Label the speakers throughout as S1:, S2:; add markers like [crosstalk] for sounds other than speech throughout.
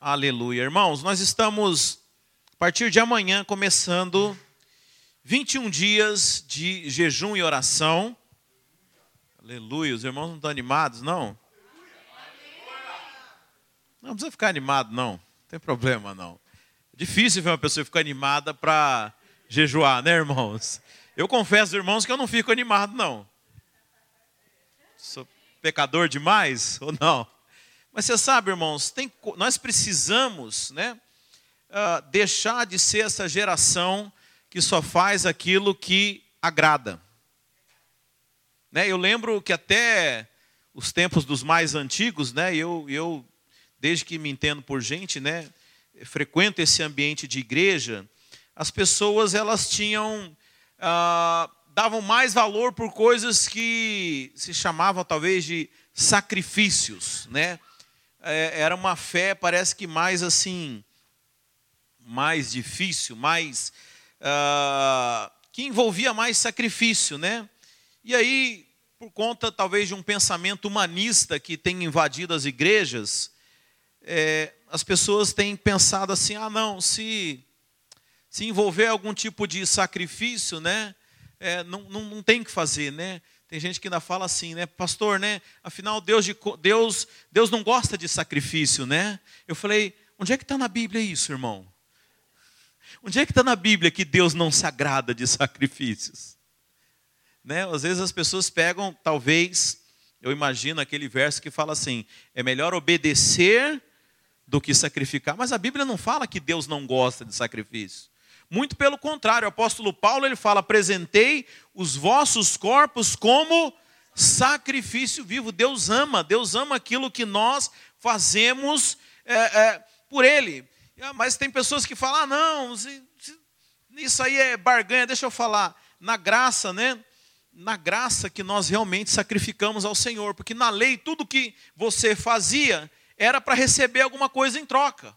S1: Aleluia. Irmãos, nós estamos, a partir de amanhã, começando 21 dias de jejum e oração. Aleluia. Os irmãos não estão animados, não? Não precisa ficar animado, não. Não tem problema, não. É difícil ver uma pessoa ficar animada para jejuar, né, irmãos? Eu confesso, irmãos, que eu não fico animado, não. Sou pecador demais ou não? Mas você sabe, irmãos, tem, nós precisamos né, uh, deixar de ser essa geração que só faz aquilo que agrada. Né, eu lembro que até os tempos dos mais antigos, né, eu, eu, desde que me entendo por gente, né, frequento esse ambiente de igreja, as pessoas elas tinham uh, davam mais valor por coisas que se chamavam talvez de sacrifícios, né? É, era uma fé, parece que mais assim, mais difícil, mais. Uh, que envolvia mais sacrifício, né? E aí, por conta talvez de um pensamento humanista que tem invadido as igrejas, é, as pessoas têm pensado assim: ah, não, se, se envolver algum tipo de sacrifício, né? É, não, não, não tem que fazer, né? Tem gente que ainda fala assim, né, pastor, né? Afinal, Deus, de, Deus, Deus não gosta de sacrifício, né? Eu falei, onde é que está na Bíblia isso, irmão? Onde é que está na Bíblia que Deus não se agrada de sacrifícios? Né? Às vezes as pessoas pegam, talvez, eu imagino aquele verso que fala assim: é melhor obedecer do que sacrificar. Mas a Bíblia não fala que Deus não gosta de sacrifício. Muito pelo contrário, o apóstolo Paulo ele fala: apresentei os vossos corpos como sacrifício vivo. Deus ama, Deus ama aquilo que nós fazemos é, é, por Ele. Ah, mas tem pessoas que falam: ah, não, isso aí é barganha. Deixa eu falar, na graça, né? Na graça que nós realmente sacrificamos ao Senhor, porque na lei tudo que você fazia era para receber alguma coisa em troca.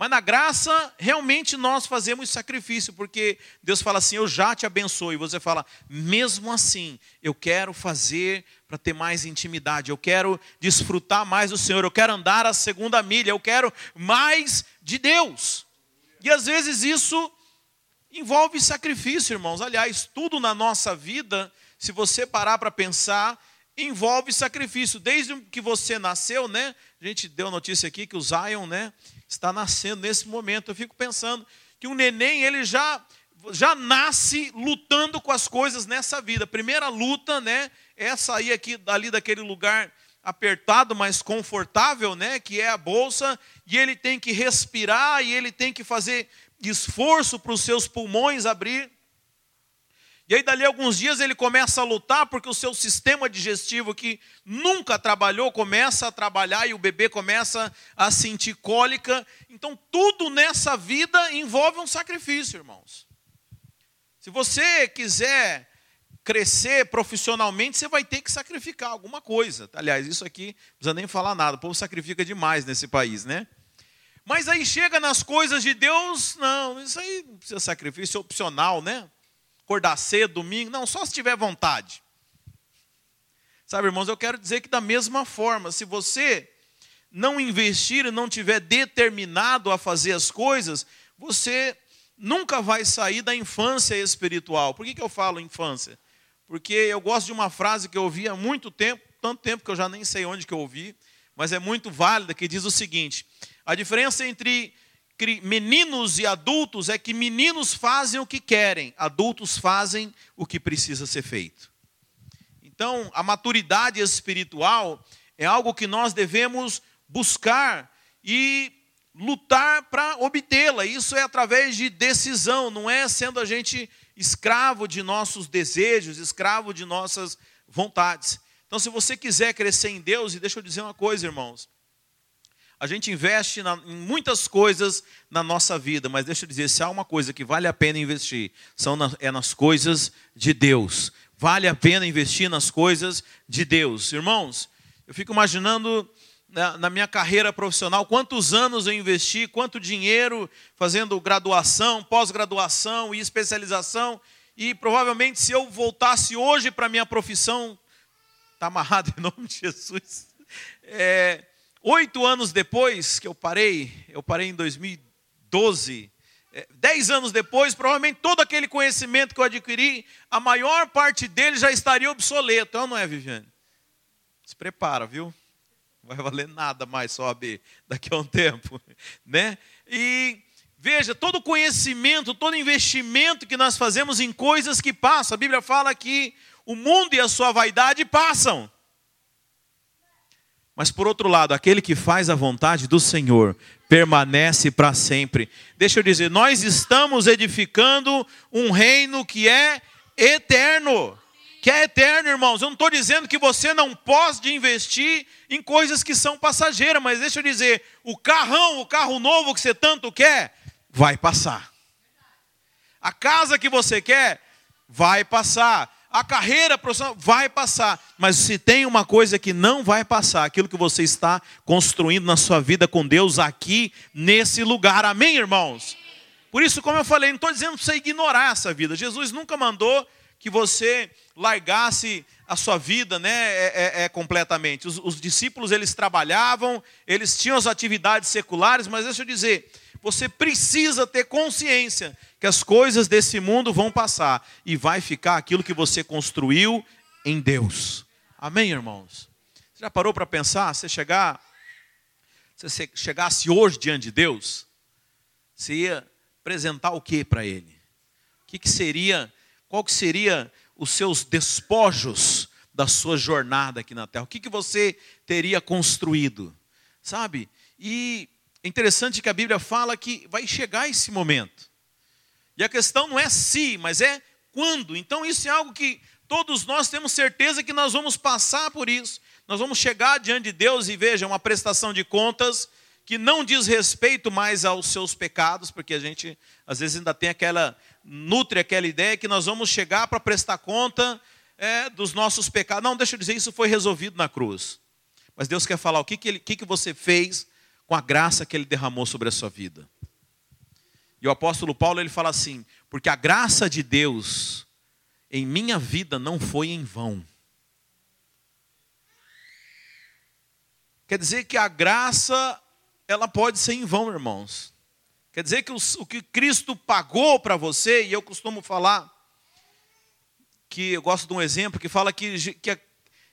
S1: Mas na graça, realmente nós fazemos sacrifício, porque Deus fala assim: Eu já te abençoo. E você fala, mesmo assim, eu quero fazer para ter mais intimidade, eu quero desfrutar mais do Senhor, eu quero andar a segunda milha, eu quero mais de Deus. E às vezes isso envolve sacrifício, irmãos. Aliás, tudo na nossa vida, se você parar para pensar, envolve sacrifício. Desde que você nasceu, né? A gente deu notícia aqui que o Zion, né? Está nascendo nesse momento. Eu fico pensando que um neném, ele já já nasce lutando com as coisas nessa vida. Primeira luta, né, é sair aqui dali daquele lugar apertado, mas confortável, né, que é a bolsa, e ele tem que respirar e ele tem que fazer esforço para os seus pulmões abrir. E aí, dali a alguns dias, ele começa a lutar, porque o seu sistema digestivo, que nunca trabalhou, começa a trabalhar e o bebê começa a sentir cólica. Então, tudo nessa vida envolve um sacrifício, irmãos. Se você quiser crescer profissionalmente, você vai ter que sacrificar alguma coisa. Aliás, isso aqui não precisa nem falar nada, o povo sacrifica demais nesse país, né? Mas aí chega nas coisas de Deus, não, isso aí não precisa sacrifício, é opcional, né? Acordar cedo, domingo. Não, só se tiver vontade. Sabe, irmãos, eu quero dizer que da mesma forma, se você não investir e não tiver determinado a fazer as coisas, você nunca vai sair da infância espiritual. Por que, que eu falo infância? Porque eu gosto de uma frase que eu ouvi há muito tempo, tanto tempo que eu já nem sei onde que eu ouvi, mas é muito válida, que diz o seguinte: a diferença entre meninos e adultos é que meninos fazem o que querem, adultos fazem o que precisa ser feito. Então, a maturidade espiritual é algo que nós devemos buscar e lutar para obtê-la. Isso é através de decisão, não é sendo a gente escravo de nossos desejos, escravo de nossas vontades. Então, se você quiser crescer em Deus, e deixa eu dizer uma coisa, irmãos, a gente investe na, em muitas coisas na nossa vida, mas deixa eu dizer, se há uma coisa que vale a pena investir, são na, é nas coisas de Deus. Vale a pena investir nas coisas de Deus. Irmãos, eu fico imaginando na, na minha carreira profissional quantos anos eu investi, quanto dinheiro fazendo graduação, pós-graduação e especialização, e provavelmente se eu voltasse hoje para a minha profissão, está amarrado em nome de Jesus, [laughs] é, oito anos depois que eu parei, eu parei em 2012, é, dez anos depois, provavelmente todo aquele conhecimento que eu adquiri, a maior parte dele já estaria obsoleto. Então não é, Viviane? Se prepara, viu? Não vai valer nada mais só AB daqui a um tempo, né? E veja, todo conhecimento, todo investimento que nós fazemos em coisas que passam, a Bíblia fala que o mundo e a sua vaidade passam. Mas por outro lado, aquele que faz a vontade do Senhor permanece para sempre. Deixa eu dizer, nós estamos edificando um reino que é eterno. Que é eterno, irmãos. Eu não estou dizendo que você não pode investir em coisas que são passageiras, mas deixa eu dizer, o carrão, o carro novo que você tanto quer, vai passar. A casa que você quer, vai passar a carreira profissional vai passar, mas se tem uma coisa que não vai passar, aquilo que você está construindo na sua vida com Deus aqui nesse lugar. Amém, irmãos? Por isso, como eu falei, não estou dizendo para você ignorar essa vida. Jesus nunca mandou que você largasse a sua vida, né, é, é, é completamente. Os, os discípulos eles trabalhavam, eles tinham as atividades seculares, mas deixa eu dizer, você precisa ter consciência que as coisas desse mundo vão passar e vai ficar aquilo que você construiu em Deus. Amém, irmãos? Você já parou para pensar? Você chegar, se você chegasse hoje diante de Deus, você ia apresentar o que para Ele? O que, que seria? Qual que seria os seus despojos da sua jornada aqui na Terra? O que, que você teria construído? Sabe? E é interessante que a Bíblia fala que vai chegar esse momento. E a questão não é se, mas é quando. Então isso é algo que todos nós temos certeza que nós vamos passar por isso. Nós vamos chegar diante de Deus e veja uma prestação de contas que não diz respeito mais aos seus pecados, porque a gente às vezes ainda tem aquela nutre aquela ideia que nós vamos chegar para prestar conta é, dos nossos pecados. Não, deixa eu dizer, isso foi resolvido na cruz. Mas Deus quer falar o que, que, ele, que, que você fez com a graça que Ele derramou sobre a sua vida. E o apóstolo Paulo ele fala assim: porque a graça de Deus em minha vida não foi em vão. Quer dizer que a graça ela pode ser em vão, irmãos. Quer dizer que o, que Cristo pagou para você, e eu costumo falar, que eu gosto de um exemplo que fala que, que,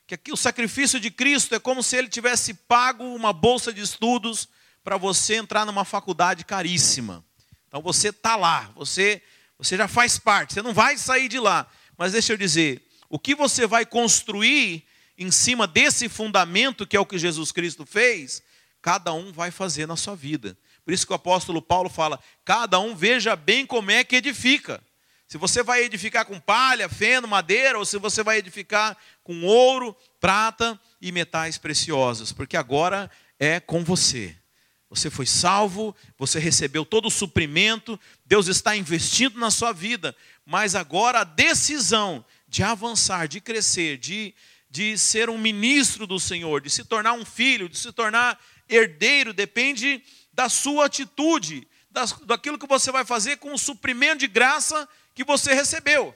S1: que, que o sacrifício de Cristo é como se ele tivesse pago uma bolsa de estudos para você entrar numa faculdade caríssima. Então você está lá, você, você já faz parte, você não vai sair de lá. Mas deixa eu dizer, o que você vai construir em cima desse fundamento que é o que Jesus Cristo fez, cada um vai fazer na sua vida. Por isso que o apóstolo Paulo fala: cada um veja bem como é que edifica. Se você vai edificar com palha, feno, madeira, ou se você vai edificar com ouro, prata e metais preciosos, porque agora é com você. Você foi salvo, você recebeu todo o suprimento, Deus está investindo na sua vida, mas agora a decisão de avançar, de crescer, de, de ser um ministro do Senhor, de se tornar um filho, de se tornar herdeiro, depende da sua atitude, das, daquilo que você vai fazer com o suprimento de graça que você recebeu.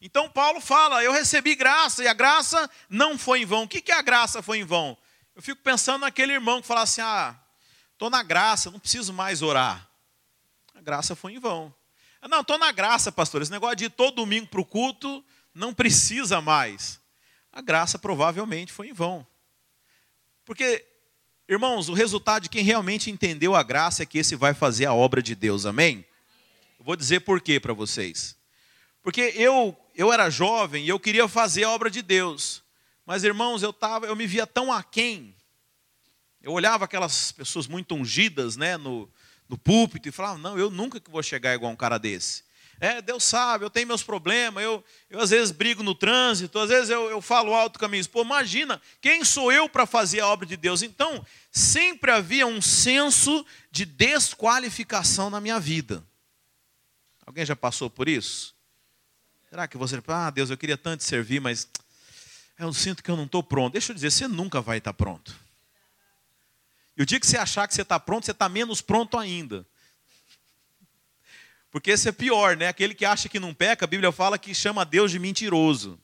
S1: Então Paulo fala: Eu recebi graça, e a graça não foi em vão. O que, que a graça foi em vão? Eu fico pensando naquele irmão que fala assim: ah, estou na graça, não preciso mais orar. A graça foi em vão. Não, estou na graça, pastor. Esse negócio de ir todo domingo para o culto não precisa mais. A graça provavelmente foi em vão. Porque, irmãos, o resultado de quem realmente entendeu a graça é que esse vai fazer a obra de Deus, amém? Eu vou dizer por quê para vocês. Porque eu, eu era jovem e eu queria fazer a obra de Deus. Mas, irmãos, eu, tava, eu me via tão aquém. Eu olhava aquelas pessoas muito ungidas né, no, no púlpito e falava, não, eu nunca que vou chegar igual um cara desse. É, Deus sabe, eu tenho meus problemas, eu, eu às vezes brigo no trânsito, às vezes eu, eu falo alto com a minha esposa. Imagina, quem sou eu para fazer a obra de Deus? Então, sempre havia um senso de desqualificação na minha vida. Alguém já passou por isso? Será que você, ah, Deus, eu queria tanto servir, mas eu sinto que eu não estou pronto. Deixa eu dizer, você nunca vai estar pronto. E o dia que você achar que você está pronto, você está menos pronto ainda. Porque esse é pior, né? Aquele que acha que não peca, a Bíblia fala que chama Deus de mentiroso.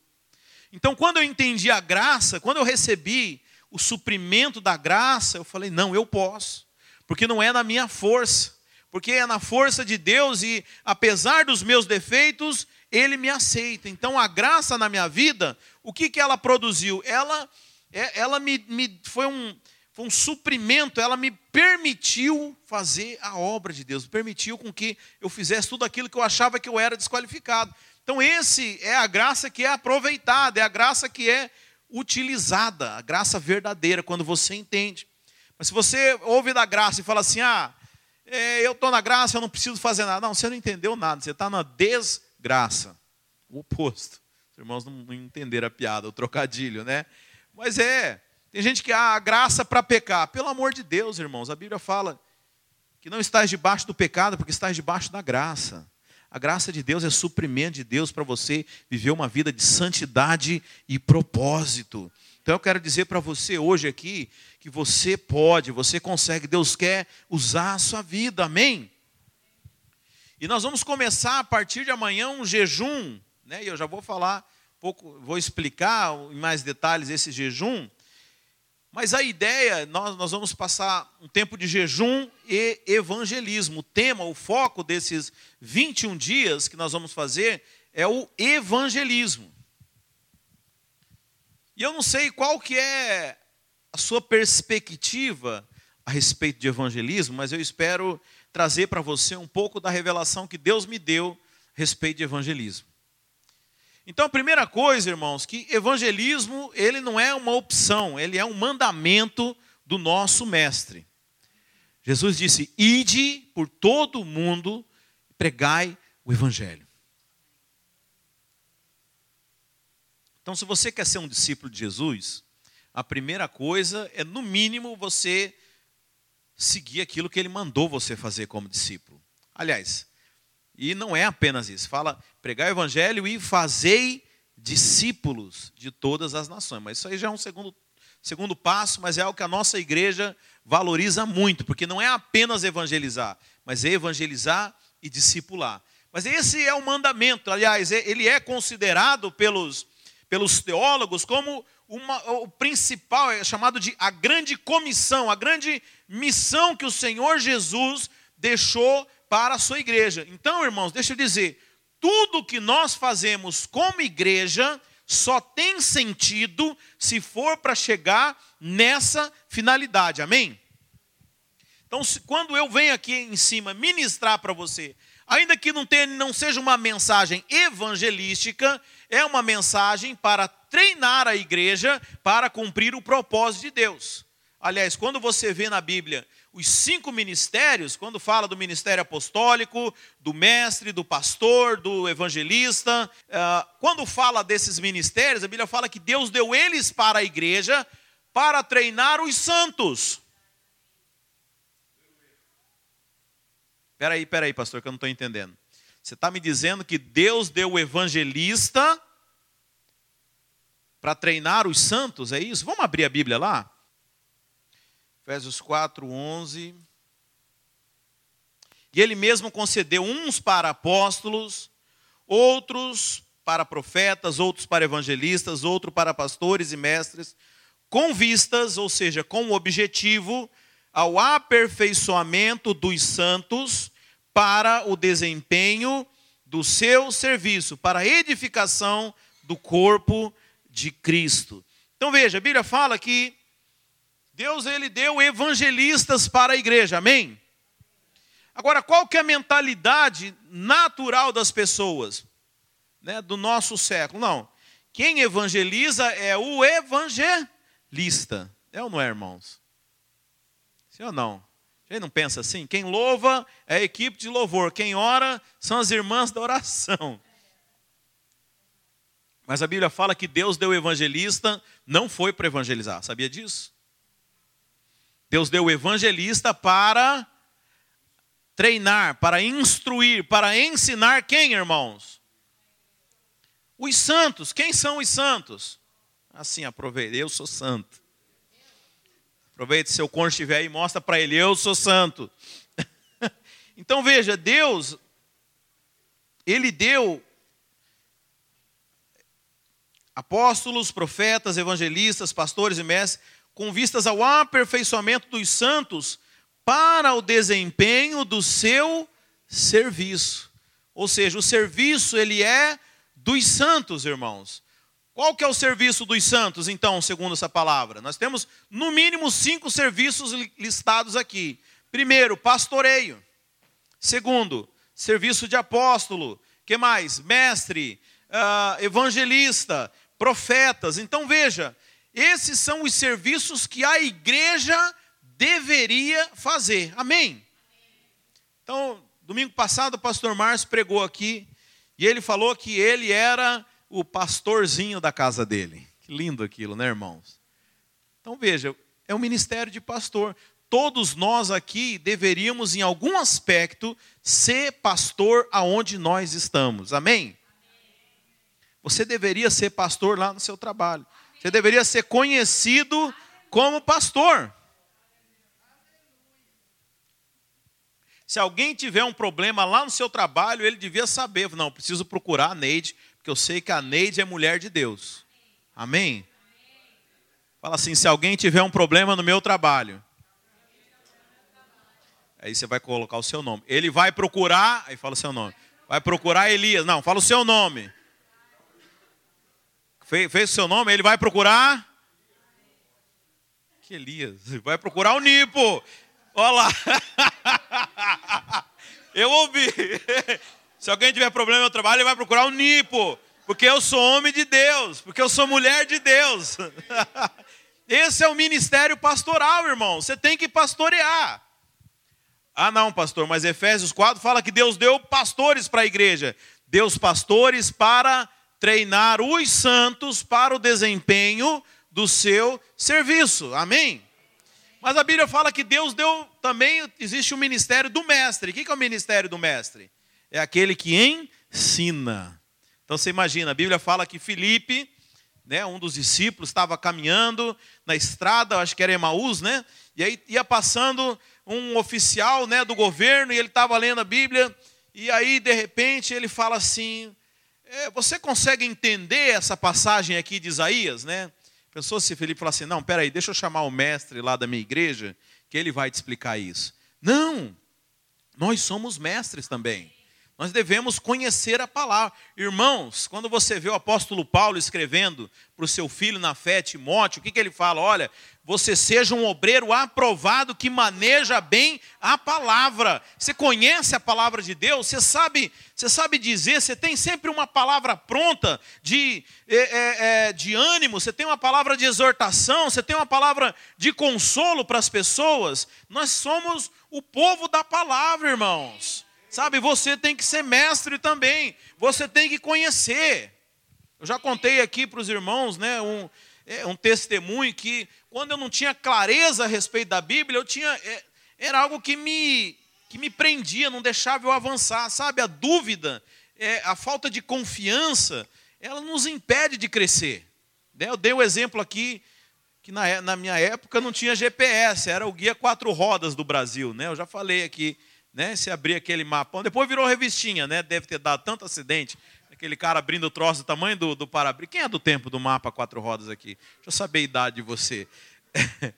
S1: Então, quando eu entendi a graça, quando eu recebi o suprimento da graça, eu falei: não, eu posso, porque não é na minha força, porque é na força de Deus e apesar dos meus defeitos, Ele me aceita. Então a graça na minha vida, o que, que ela produziu? Ela, é, ela me, me foi um foi um suprimento, ela me permitiu fazer a obra de Deus, permitiu com que eu fizesse tudo aquilo que eu achava que eu era desqualificado. Então, esse é a graça que é aproveitada, é a graça que é utilizada, a graça verdadeira, quando você entende. Mas se você ouve da graça e fala assim, ah, é, eu estou na graça, eu não preciso fazer nada. Não, você não entendeu nada, você está na desgraça. O oposto. Os irmãos não entenderam a piada, o trocadilho, né? Mas é, tem gente que ah, graça para pecar. Pelo amor de Deus, irmãos, a Bíblia fala que não estás debaixo do pecado, porque estás debaixo da graça. A graça de Deus é suprimento de Deus para você viver uma vida de santidade e propósito. Então eu quero dizer para você hoje aqui que você pode, você consegue, Deus quer usar a sua vida, amém? E nós vamos começar a partir de amanhã um jejum, né? E eu já vou falar um pouco, vou explicar em mais detalhes esse jejum. Mas a ideia, nós, nós vamos passar um tempo de jejum e evangelismo. O tema, o foco desses 21 dias que nós vamos fazer é o evangelismo. E eu não sei qual que é a sua perspectiva a respeito de evangelismo, mas eu espero trazer para você um pouco da revelação que Deus me deu a respeito de evangelismo. Então, a primeira coisa, irmãos, que evangelismo, ele não é uma opção, ele é um mandamento do nosso mestre. Jesus disse: "Ide por todo o mundo, pregai o evangelho". Então, se você quer ser um discípulo de Jesus, a primeira coisa é, no mínimo, você seguir aquilo que ele mandou você fazer como discípulo. Aliás, e não é apenas isso. Fala, pregar o evangelho e fazei discípulos de todas as nações. Mas isso aí já é um segundo, segundo passo, mas é algo que a nossa igreja valoriza muito, porque não é apenas evangelizar, mas é evangelizar e discipular. Mas esse é o mandamento, aliás, ele é considerado pelos, pelos teólogos como uma, o principal, é chamado de a grande comissão, a grande missão que o Senhor Jesus deixou para a sua igreja. Então, irmãos, deixa eu dizer, tudo que nós fazemos como igreja só tem sentido se for para chegar nessa finalidade. Amém? Então, quando eu venho aqui em cima ministrar para você, ainda que não, tenha, não seja uma mensagem evangelística, é uma mensagem para treinar a igreja para cumprir o propósito de Deus. Aliás, quando você vê na Bíblia os cinco ministérios, quando fala do ministério apostólico, do mestre, do pastor, do evangelista, ah, quando fala desses ministérios, a Bíblia fala que Deus deu eles para a igreja para treinar os santos. Espera aí, espera aí, pastor, que eu não estou entendendo. Você está me dizendo que Deus deu o evangelista para treinar os santos, é isso? Vamos abrir a Bíblia lá? Efésios 4, 11. E ele mesmo concedeu uns para apóstolos, outros para profetas, outros para evangelistas, outros para pastores e mestres, com vistas, ou seja, com o objetivo, ao aperfeiçoamento dos santos para o desempenho do seu serviço, para a edificação do corpo de Cristo. Então veja, a Bíblia fala que Deus ele deu evangelistas para a igreja, amém? Agora, qual que é a mentalidade natural das pessoas, né, do nosso século? Não, quem evangeliza é o evangelista, é ou não é, irmãos? Sim ou não? Gente não pensa assim? Quem louva é a equipe de louvor, quem ora são as irmãs da oração. Mas a Bíblia fala que Deus deu evangelista, não foi para evangelizar, sabia disso? Deus deu o evangelista para treinar, para instruir, para ensinar quem, irmãos? Os santos. Quem são os santos? Assim, aproveite, eu sou santo. Aproveite seu cônjuge estiver aí mostra para ele, eu sou santo. [laughs] então veja, Deus, Ele deu apóstolos, profetas, evangelistas, pastores e mestres com vistas ao aperfeiçoamento dos santos para o desempenho do seu serviço. Ou seja, o serviço ele é dos santos, irmãos. Qual que é o serviço dos santos, então, segundo essa palavra? Nós temos, no mínimo, cinco serviços listados aqui. Primeiro, pastoreio. Segundo, serviço de apóstolo. que mais? Mestre, uh, evangelista, profetas. Então, veja, esses são os serviços que a igreja deveria fazer. Amém? Então, domingo passado, o pastor Márcio pregou aqui, e ele falou que ele era o pastorzinho da casa dele. Que lindo aquilo, né, irmãos? Então veja, é o ministério de pastor. Todos nós aqui deveríamos, em algum aspecto, ser pastor aonde nós estamos. Amém? Você deveria ser pastor lá no seu trabalho. Você deveria ser conhecido como pastor. Se alguém tiver um problema lá no seu trabalho, ele devia saber. Não, preciso procurar a Neide, porque eu sei que a Neide é mulher de Deus. Amém? Fala assim: se alguém tiver um problema no meu trabalho, aí você vai colocar o seu nome. Ele vai procurar, aí fala o seu nome. Vai procurar Elias. Não, fala o seu nome. Fez, o seu nome, ele vai procurar. Que Elias? Vai procurar o Nipo. Olha lá. [laughs] Eu ouvi. [laughs] Se alguém tiver problema no trabalho, ele vai procurar o Nipo. Porque eu sou homem de Deus. Porque eu sou mulher de Deus. [laughs] Esse é o ministério pastoral, irmão. Você tem que pastorear. Ah, não, pastor, mas Efésios 4 fala que Deus deu pastores para a igreja. Deus pastores para treinar os santos para o desempenho do seu serviço. Amém? Mas a Bíblia fala que Deus deu também, existe o ministério do mestre. O que é o ministério do mestre? É aquele que ensina. Então você imagina, a Bíblia fala que Filipe, né, um dos discípulos, estava caminhando na estrada, acho que era Emaús, né? E aí ia passando um oficial né, do governo e ele estava lendo a Bíblia. E aí, de repente, ele fala assim: é, Você consegue entender essa passagem aqui de Isaías, né? Pensou se Felipe falasse assim: Não, peraí, deixa eu chamar o mestre lá da minha igreja, que ele vai te explicar isso. Não, nós somos mestres também. Nós devemos conhecer a palavra. Irmãos, quando você vê o apóstolo Paulo escrevendo para o seu filho na fé, Timóteo, o que, que ele fala? Olha, você seja um obreiro aprovado que maneja bem a palavra. Você conhece a palavra de Deus, você sabe, você sabe dizer, você tem sempre uma palavra pronta de, é, é, é de ânimo, você tem uma palavra de exortação, você tem uma palavra de consolo para as pessoas. Nós somos o povo da palavra, irmãos. Sabe, você tem que ser mestre também. Você tem que conhecer. Eu já contei aqui para os irmãos, né, um, é, um testemunho que quando eu não tinha clareza a respeito da Bíblia, eu tinha é, era algo que me que me prendia, não deixava eu avançar, sabe? A dúvida, é, a falta de confiança, ela nos impede de crescer. Né? Eu dei o um exemplo aqui que na, na minha época não tinha GPS, era o guia quatro rodas do Brasil, né? Eu já falei aqui né? Se abrir aquele mapa. Depois virou revistinha, né? Deve ter dado tanto acidente. Aquele cara abrindo o troço do tamanho do, do para-brisa. Quem é do tempo do mapa quatro rodas aqui? Deixa eu saber a idade de você. [laughs]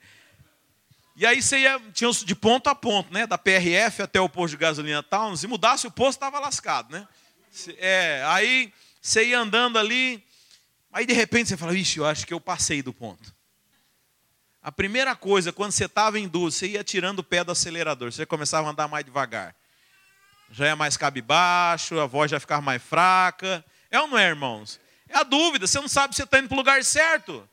S1: e aí você ia, tinha de ponto a ponto, né? Da PRF até o posto de gasolina tal. Se mudasse o posto, estava lascado, né? É, aí você ia andando ali, aí de repente você fala, ixi, eu acho que eu passei do ponto. A primeira coisa, quando você estava em dúvida, você ia tirando o pé do acelerador, você começava a andar mais devagar. Já é mais cabisbaixo, a voz já ficava mais fraca. É ou não é, irmãos? É a dúvida, você não sabe se você está indo para o lugar certo.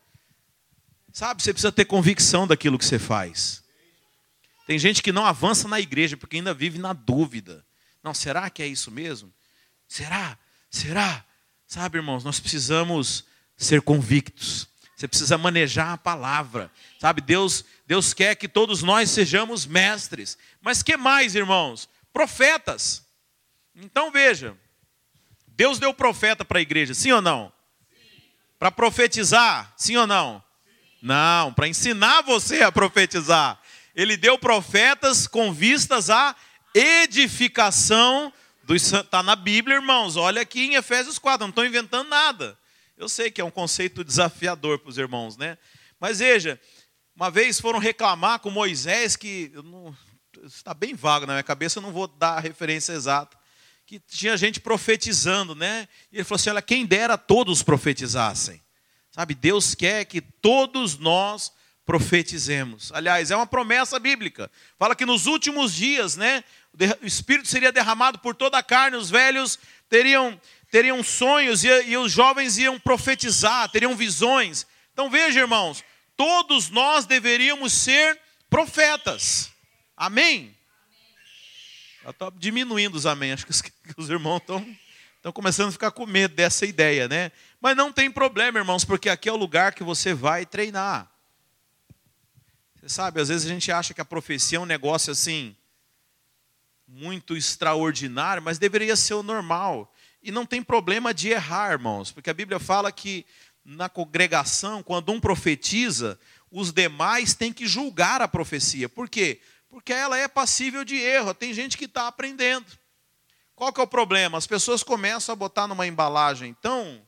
S1: Sabe, você precisa ter convicção daquilo que você faz. Tem gente que não avança na igreja porque ainda vive na dúvida. Não, será que é isso mesmo? Será? Será? Sabe, irmãos, nós precisamos ser convictos. Você precisa manejar a palavra. Sabe, Deus, Deus quer que todos nós sejamos mestres. Mas que mais, irmãos? Profetas. Então veja, Deus deu profeta para a igreja, sim ou não? Para profetizar, sim ou não? Sim. Não, para ensinar você a profetizar. Ele deu profetas com vistas à edificação dos Está na Bíblia, irmãos. Olha aqui em Efésios 4, não estou inventando nada. Eu sei que é um conceito desafiador para os irmãos, né? Mas veja, Uma vez foram reclamar com Moisés que não, está bem vago na minha cabeça, eu não vou dar a referência exata. Que tinha gente profetizando, né? E ele falou assim: olha, quem dera todos profetizassem. Sabe, Deus quer que todos nós profetizemos. Aliás, é uma promessa bíblica. Fala que nos últimos dias, né, o Espírito seria derramado por toda a carne, os velhos teriam, teriam sonhos e, e os jovens iam profetizar, teriam visões. Então veja, irmãos, todos nós deveríamos ser profetas. Amém? Eu estou diminuindo os amém. Acho que os [laughs] irmãos estão, estão começando a ficar com medo dessa ideia, né? Mas não tem problema, irmãos, porque aqui é o lugar que você vai treinar. Você sabe, às vezes a gente acha que a profecia é um negócio assim, muito extraordinário, mas deveria ser o normal. E não tem problema de errar, irmãos, porque a Bíblia fala que na congregação, quando um profetiza, os demais têm que julgar a profecia. Por quê? Porque ela é passível de erro. Tem gente que está aprendendo. Qual que é o problema? As pessoas começam a botar numa embalagem tão,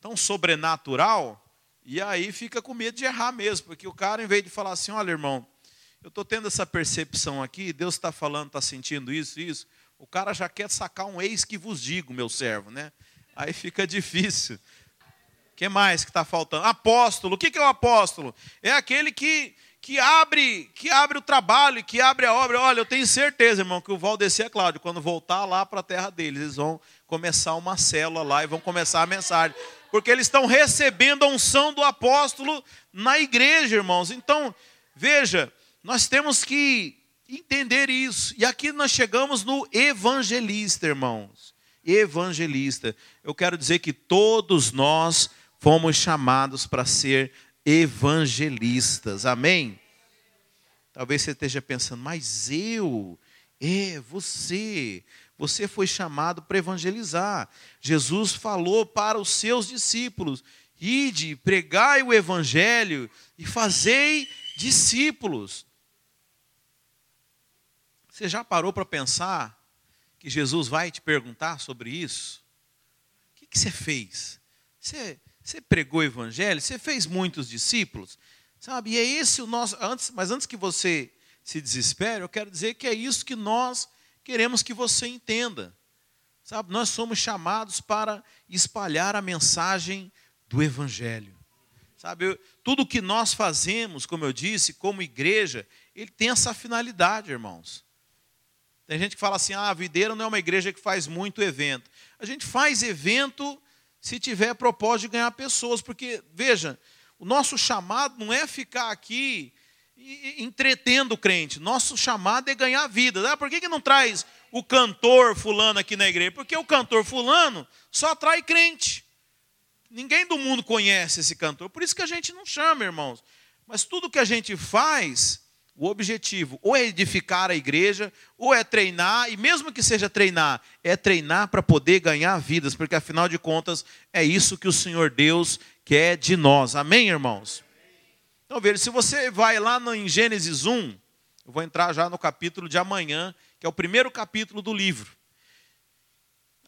S1: tão sobrenatural e aí fica com medo de errar mesmo, porque o cara, em vez de falar assim, olha, irmão, eu estou tendo essa percepção aqui, Deus está falando, está sentindo isso, isso, o cara já quer sacar um ex que vos digo, meu servo, né? Aí fica difícil. O que mais que está faltando? Apóstolo. O que é o apóstolo? É aquele que, que abre que abre o trabalho, que abre a obra. Olha, eu tenho certeza, irmão, que o Valdeci é Cláudio, quando voltar lá para a terra deles, eles vão começar uma célula lá e vão começar a mensagem porque eles estão recebendo a unção do apóstolo na igreja, irmãos. Então, veja, nós temos que entender isso. E aqui nós chegamos no evangelista, irmãos. Evangelista. Eu quero dizer que todos nós fomos chamados para ser evangelistas. Amém? Talvez você esteja pensando, mas eu, é, você, você foi chamado para evangelizar. Jesus falou para os seus discípulos: ide, pregai o evangelho e fazei discípulos. Você já parou para pensar que Jesus vai te perguntar sobre isso? O que, que você fez? Você, você pregou o evangelho? Você fez muitos discípulos? Sabe? E é esse o nosso. Antes, mas antes que você se desespere, eu quero dizer que é isso que nós queremos que você entenda. Sabe, nós somos chamados para espalhar a mensagem do Evangelho. Sabe, tudo que nós fazemos, como eu disse, como igreja, ele tem essa finalidade, irmãos. Tem gente que fala assim: ah, a videira não é uma igreja que faz muito evento. A gente faz evento se tiver propósito de ganhar pessoas, porque, veja, o nosso chamado não é ficar aqui entretendo o crente. Nosso chamado é ganhar vida. Ah, por que, que não traz o cantor fulano aqui na igreja? Porque o cantor fulano só atrai crente. Ninguém do mundo conhece esse cantor. Por isso que a gente não chama, irmãos. Mas tudo que a gente faz, o objetivo ou é edificar a igreja, ou é treinar, e mesmo que seja treinar, é treinar para poder ganhar vidas, porque afinal de contas é isso que o Senhor Deus quer de nós. Amém, irmãos? Então veja, se você vai lá em Gênesis 1, eu vou entrar já no capítulo de amanhã, que é o primeiro capítulo do livro.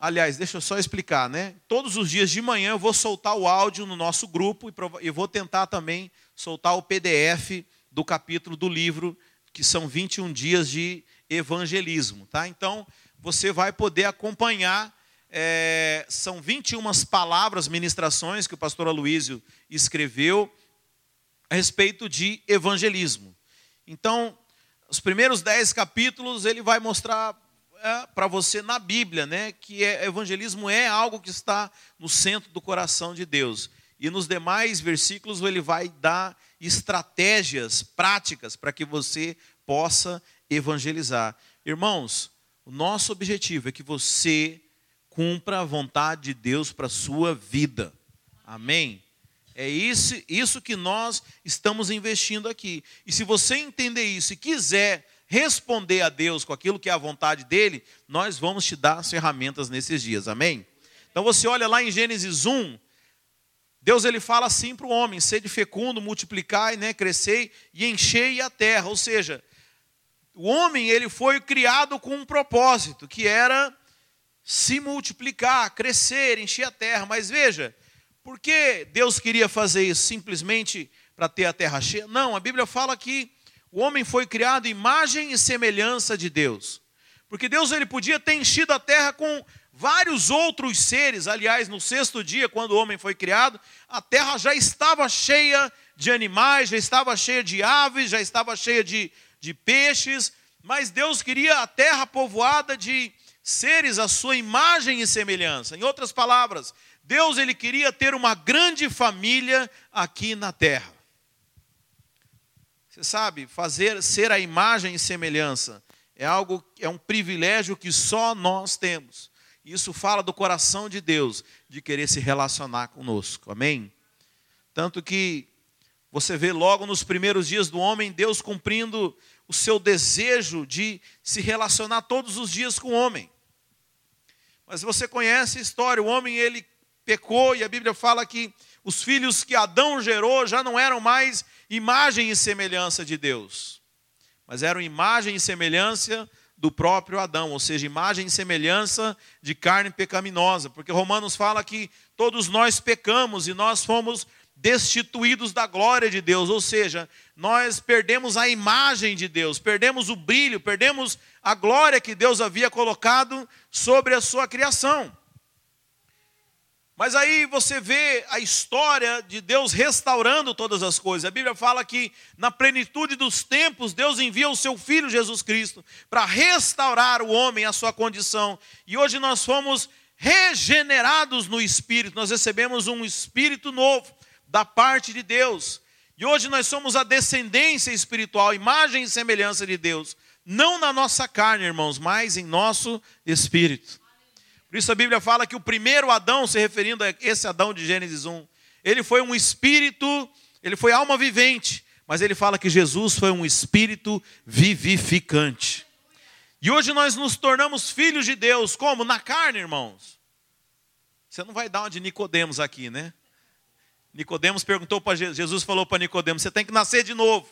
S1: Aliás, deixa eu só explicar, né? Todos os dias de manhã eu vou soltar o áudio no nosso grupo e vou tentar também soltar o PDF do capítulo do livro, que são 21 dias de evangelismo, tá? Então, você vai poder acompanhar, é, são 21 palavras, ministrações que o pastor Aloísio escreveu, a respeito de evangelismo. Então, os primeiros dez capítulos ele vai mostrar é, para você na Bíblia, né, que é, evangelismo é algo que está no centro do coração de Deus. E nos demais versículos ele vai dar estratégias práticas para que você possa evangelizar. Irmãos, o nosso objetivo é que você cumpra a vontade de Deus para a sua vida. Amém? É isso, isso que nós estamos investindo aqui. E se você entender isso e quiser responder a Deus com aquilo que é a vontade dele, nós vamos te dar as ferramentas nesses dias. Amém? Então você olha lá em Gênesis 1, Deus ele fala assim para o homem: sede fecundo, multiplicai, né, crescei e enchei a terra. Ou seja, o homem ele foi criado com um propósito, que era se multiplicar, crescer, encher a terra. Mas veja, por que Deus queria fazer isso? Simplesmente para ter a terra cheia. Não, a Bíblia fala que o homem foi criado imagem e semelhança de Deus. Porque Deus ele podia ter enchido a terra com vários outros seres. Aliás, no sexto dia, quando o homem foi criado, a terra já estava cheia de animais, já estava cheia de aves, já estava cheia de, de peixes. Mas Deus queria a terra povoada de seres à sua imagem e semelhança. Em outras palavras, Deus ele queria ter uma grande família aqui na terra. Você sabe, fazer ser a imagem e semelhança é algo é um privilégio que só nós temos. Isso fala do coração de Deus de querer se relacionar conosco. Amém? Tanto que você vê logo nos primeiros dias do homem Deus cumprindo o seu desejo de se relacionar todos os dias com o homem. Mas você conhece a história, o homem ele pecou e a Bíblia fala que os filhos que Adão gerou já não eram mais imagem e semelhança de Deus, mas eram imagem e semelhança do próprio Adão, ou seja, imagem e semelhança de carne pecaminosa, porque Romanos fala que todos nós pecamos e nós fomos destituídos da glória de Deus, ou seja, nós perdemos a imagem de Deus, perdemos o brilho, perdemos a glória que Deus havia colocado sobre a sua criação. Mas aí você vê a história de Deus restaurando todas as coisas. A Bíblia fala que na plenitude dos tempos, Deus envia o seu Filho Jesus Cristo para restaurar o homem à sua condição. E hoje nós fomos regenerados no Espírito, nós recebemos um Espírito novo da parte de Deus. E hoje nós somos a descendência espiritual, imagem e semelhança de Deus. Não na nossa carne, irmãos, mas em nosso espírito. Por isso a Bíblia fala que o primeiro Adão, se referindo a esse Adão de Gênesis 1, ele foi um espírito, ele foi alma vivente, mas ele fala que Jesus foi um espírito vivificante. E hoje nós nos tornamos filhos de Deus, como? Na carne, irmãos. Você não vai dar uma de Nicodemos aqui, né? Nicodemos perguntou para Jesus, Jesus falou para Nicodemos: "Você tem que nascer de novo".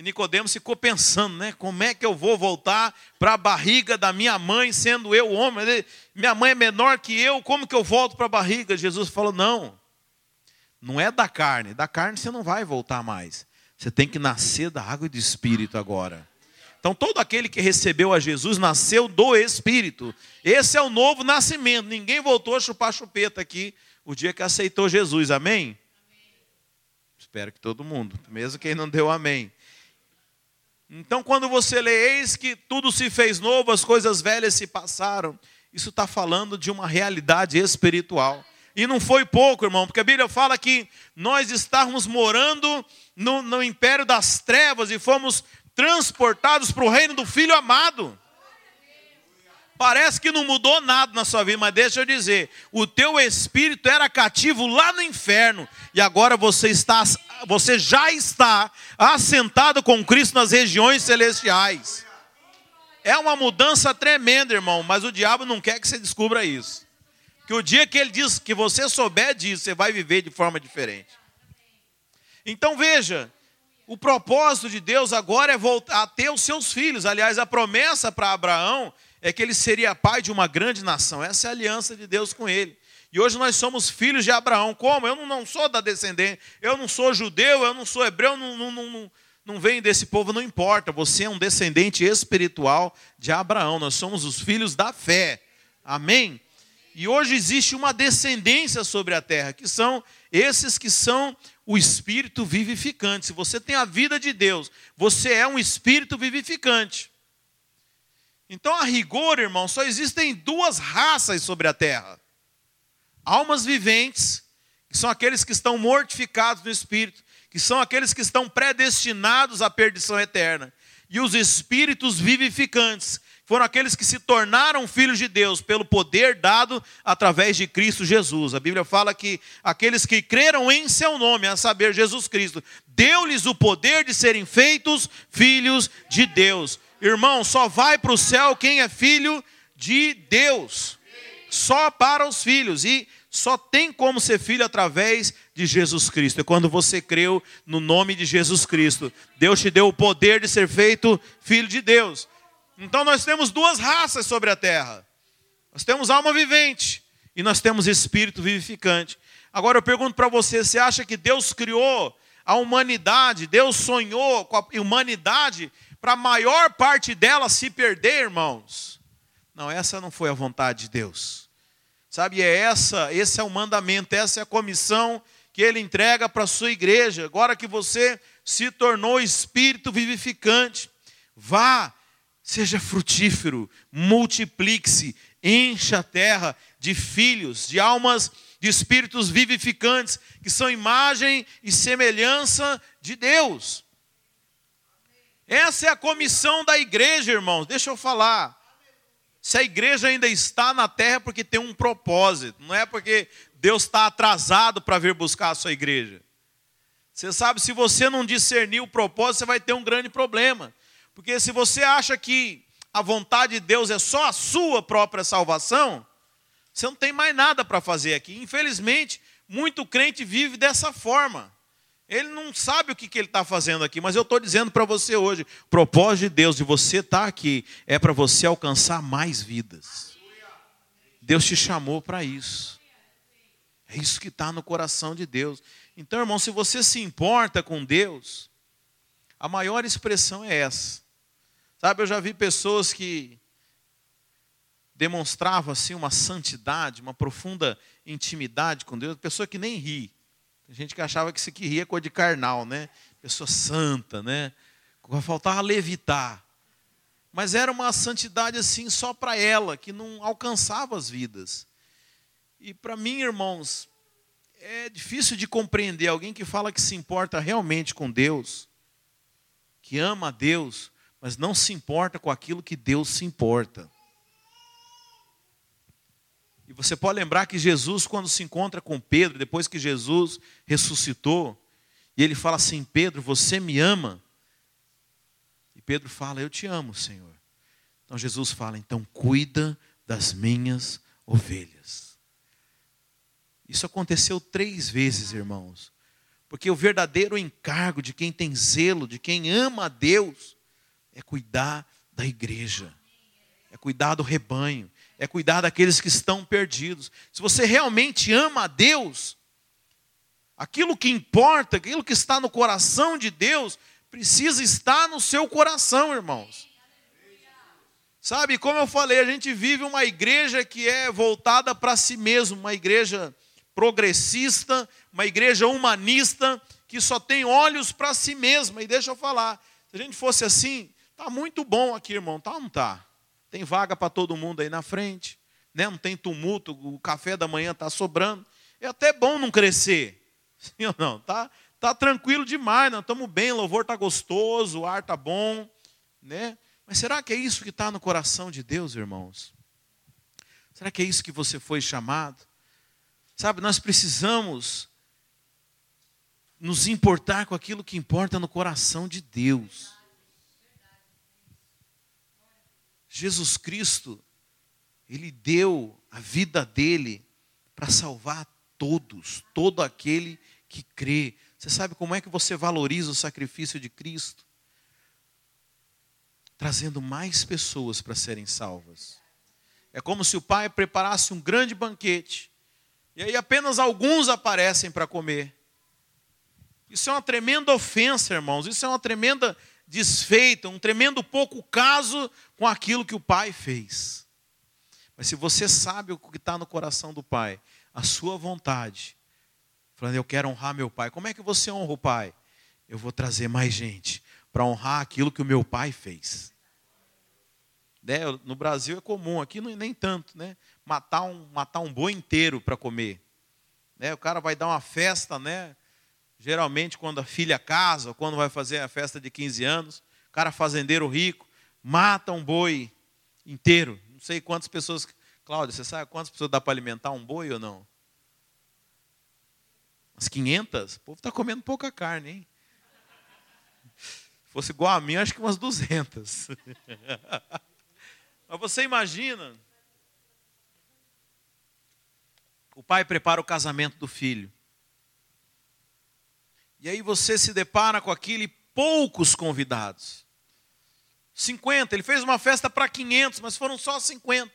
S1: E Nicodemos ficou pensando, né? Como é que eu vou voltar para a barriga da minha mãe, sendo eu homem? Minha mãe é menor que eu, como que eu volto para a barriga? Jesus falou: não, não é da carne. Da carne você não vai voltar mais. Você tem que nascer da água e do Espírito agora. Então, todo aquele que recebeu a Jesus nasceu do Espírito. Esse é o novo nascimento. Ninguém voltou a chupar chupeta aqui o dia que aceitou Jesus. Amém? amém. Espero que todo mundo, mesmo quem não deu amém. Então, quando você lê, eis que tudo se fez novo, as coisas velhas se passaram, isso está falando de uma realidade espiritual. E não foi pouco, irmão, porque a Bíblia fala que nós estávamos morando no, no império das trevas e fomos transportados para o reino do Filho amado. Parece que não mudou nada na sua vida, mas deixa eu dizer: o teu espírito era cativo lá no inferno, e agora você está, você já está assentado com Cristo nas regiões celestiais. É uma mudança tremenda, irmão, mas o diabo não quer que você descubra isso. Que o dia que ele diz que você souber disso, você vai viver de forma diferente. Então veja, o propósito de Deus agora é voltar a ter os seus filhos. Aliás, a promessa para Abraão é que ele seria pai de uma grande nação. Essa é a aliança de Deus com ele. E hoje nós somos filhos de Abraão. Como? Eu não sou da descendência, eu não sou judeu, eu não sou hebreu, não, não, não, não venho desse povo, não importa. Você é um descendente espiritual de Abraão. Nós somos os filhos da fé. Amém? E hoje existe uma descendência sobre a terra, que são esses que são o espírito vivificante. Se você tem a vida de Deus, você é um espírito vivificante. Então, a rigor, irmão, só existem duas raças sobre a terra: almas viventes, que são aqueles que estão mortificados no espírito, que são aqueles que estão predestinados à perdição eterna, e os espíritos vivificantes, foram aqueles que se tornaram filhos de Deus pelo poder dado através de Cristo Jesus. A Bíblia fala que aqueles que creram em seu nome, a saber, Jesus Cristo, deu-lhes o poder de serem feitos filhos de Deus. Irmão, só vai para o céu quem é filho de Deus. Só para os filhos. E só tem como ser filho através de Jesus Cristo. É quando você creu no nome de Jesus Cristo. Deus te deu o poder de ser feito filho de Deus. Então nós temos duas raças sobre a terra. Nós temos alma vivente e nós temos espírito vivificante. Agora eu pergunto para você: você acha que Deus criou a humanidade, Deus sonhou com a humanidade para a maior parte dela se perder, irmãos. Não, essa não foi a vontade de Deus. Sabe, é essa, esse é o mandamento, essa é a comissão que ele entrega para a sua igreja. Agora que você se tornou espírito vivificante, vá, seja frutífero, multiplique-se, encha a terra de filhos, de almas, de espíritos vivificantes, que são imagem e semelhança de Deus. Essa é a comissão da igreja, irmãos. Deixa eu falar. Se a igreja ainda está na terra é porque tem um propósito, não é porque Deus está atrasado para vir buscar a sua igreja. Você sabe, se você não discernir o propósito, você vai ter um grande problema. Porque se você acha que a vontade de Deus é só a sua própria salvação, você não tem mais nada para fazer aqui. Infelizmente, muito crente vive dessa forma. Ele não sabe o que, que ele está fazendo aqui, mas eu estou dizendo para você hoje: o propósito de Deus de você estar tá aqui é para você alcançar mais vidas. Deus te chamou para isso. É isso que está no coração de Deus. Então, irmão, se você se importa com Deus, a maior expressão é essa. Sabe, eu já vi pessoas que demonstravam assim uma santidade, uma profunda intimidade com Deus, pessoa que nem ri. Tem gente que achava que se que ria coisa de carnal, né? Pessoa santa, né? Faltava levitar. Mas era uma santidade assim só para ela, que não alcançava as vidas. E para mim, irmãos, é difícil de compreender alguém que fala que se importa realmente com Deus, que ama a Deus, mas não se importa com aquilo que Deus se importa. E você pode lembrar que Jesus, quando se encontra com Pedro, depois que Jesus ressuscitou, e ele fala assim: Pedro, você me ama? E Pedro fala: Eu te amo, Senhor. Então Jesus fala: Então cuida das minhas ovelhas. Isso aconteceu três vezes, irmãos. Porque o verdadeiro encargo de quem tem zelo, de quem ama a Deus, é cuidar da igreja, é cuidar do rebanho, é cuidar daqueles que estão perdidos. Se você realmente ama a Deus, aquilo que importa, aquilo que está no coração de Deus, precisa estar no seu coração, irmãos. Sabe, como eu falei, a gente vive uma igreja que é voltada para si mesmo, uma igreja progressista, uma igreja humanista, que só tem olhos para si mesma. E deixa eu falar, se a gente fosse assim, tá muito bom aqui, irmão, tá ou não tá? Tem vaga para todo mundo aí na frente, né? não tem tumulto, o café da manhã está sobrando. É até bom não crescer, [laughs] sim ou não? Tá, tá tranquilo demais, nós estamos bem, o louvor está gostoso, o ar está bom, né? Mas será que é isso que está no coração de Deus, irmãos? Será que é isso que você foi chamado? Sabe, nós precisamos nos importar com aquilo que importa no coração de Deus. Jesus Cristo, ele deu a vida dele para salvar todos, todo aquele que crê. Você sabe como é que você valoriza o sacrifício de Cristo? Trazendo mais pessoas para serem salvas. É como se o pai preparasse um grande banquete e aí apenas alguns aparecem para comer. Isso é uma tremenda ofensa, irmãos. Isso é uma tremenda desfeita, um tremendo pouco caso com aquilo que o pai fez. Mas se você sabe o que está no coração do pai, a sua vontade, falando, eu quero honrar meu pai, como é que você honra o pai? Eu vou trazer mais gente para honrar aquilo que o meu pai fez. Né? No Brasil é comum, aqui nem tanto, né? Matar um, matar um boi inteiro para comer. Né? O cara vai dar uma festa, né? Geralmente, quando a filha casa, ou quando vai fazer a festa de 15 anos, o cara fazendeiro rico, mata um boi inteiro. Não sei quantas pessoas. Cláudia, você sabe quantas pessoas dá para alimentar um boi ou não? Umas 500? O povo está comendo pouca carne, hein? Se fosse igual a mim, acho que umas 200. [laughs] Mas você imagina. O pai prepara o casamento do filho. E aí você se depara com aquele poucos convidados. 50, ele fez uma festa para 500, mas foram só 50.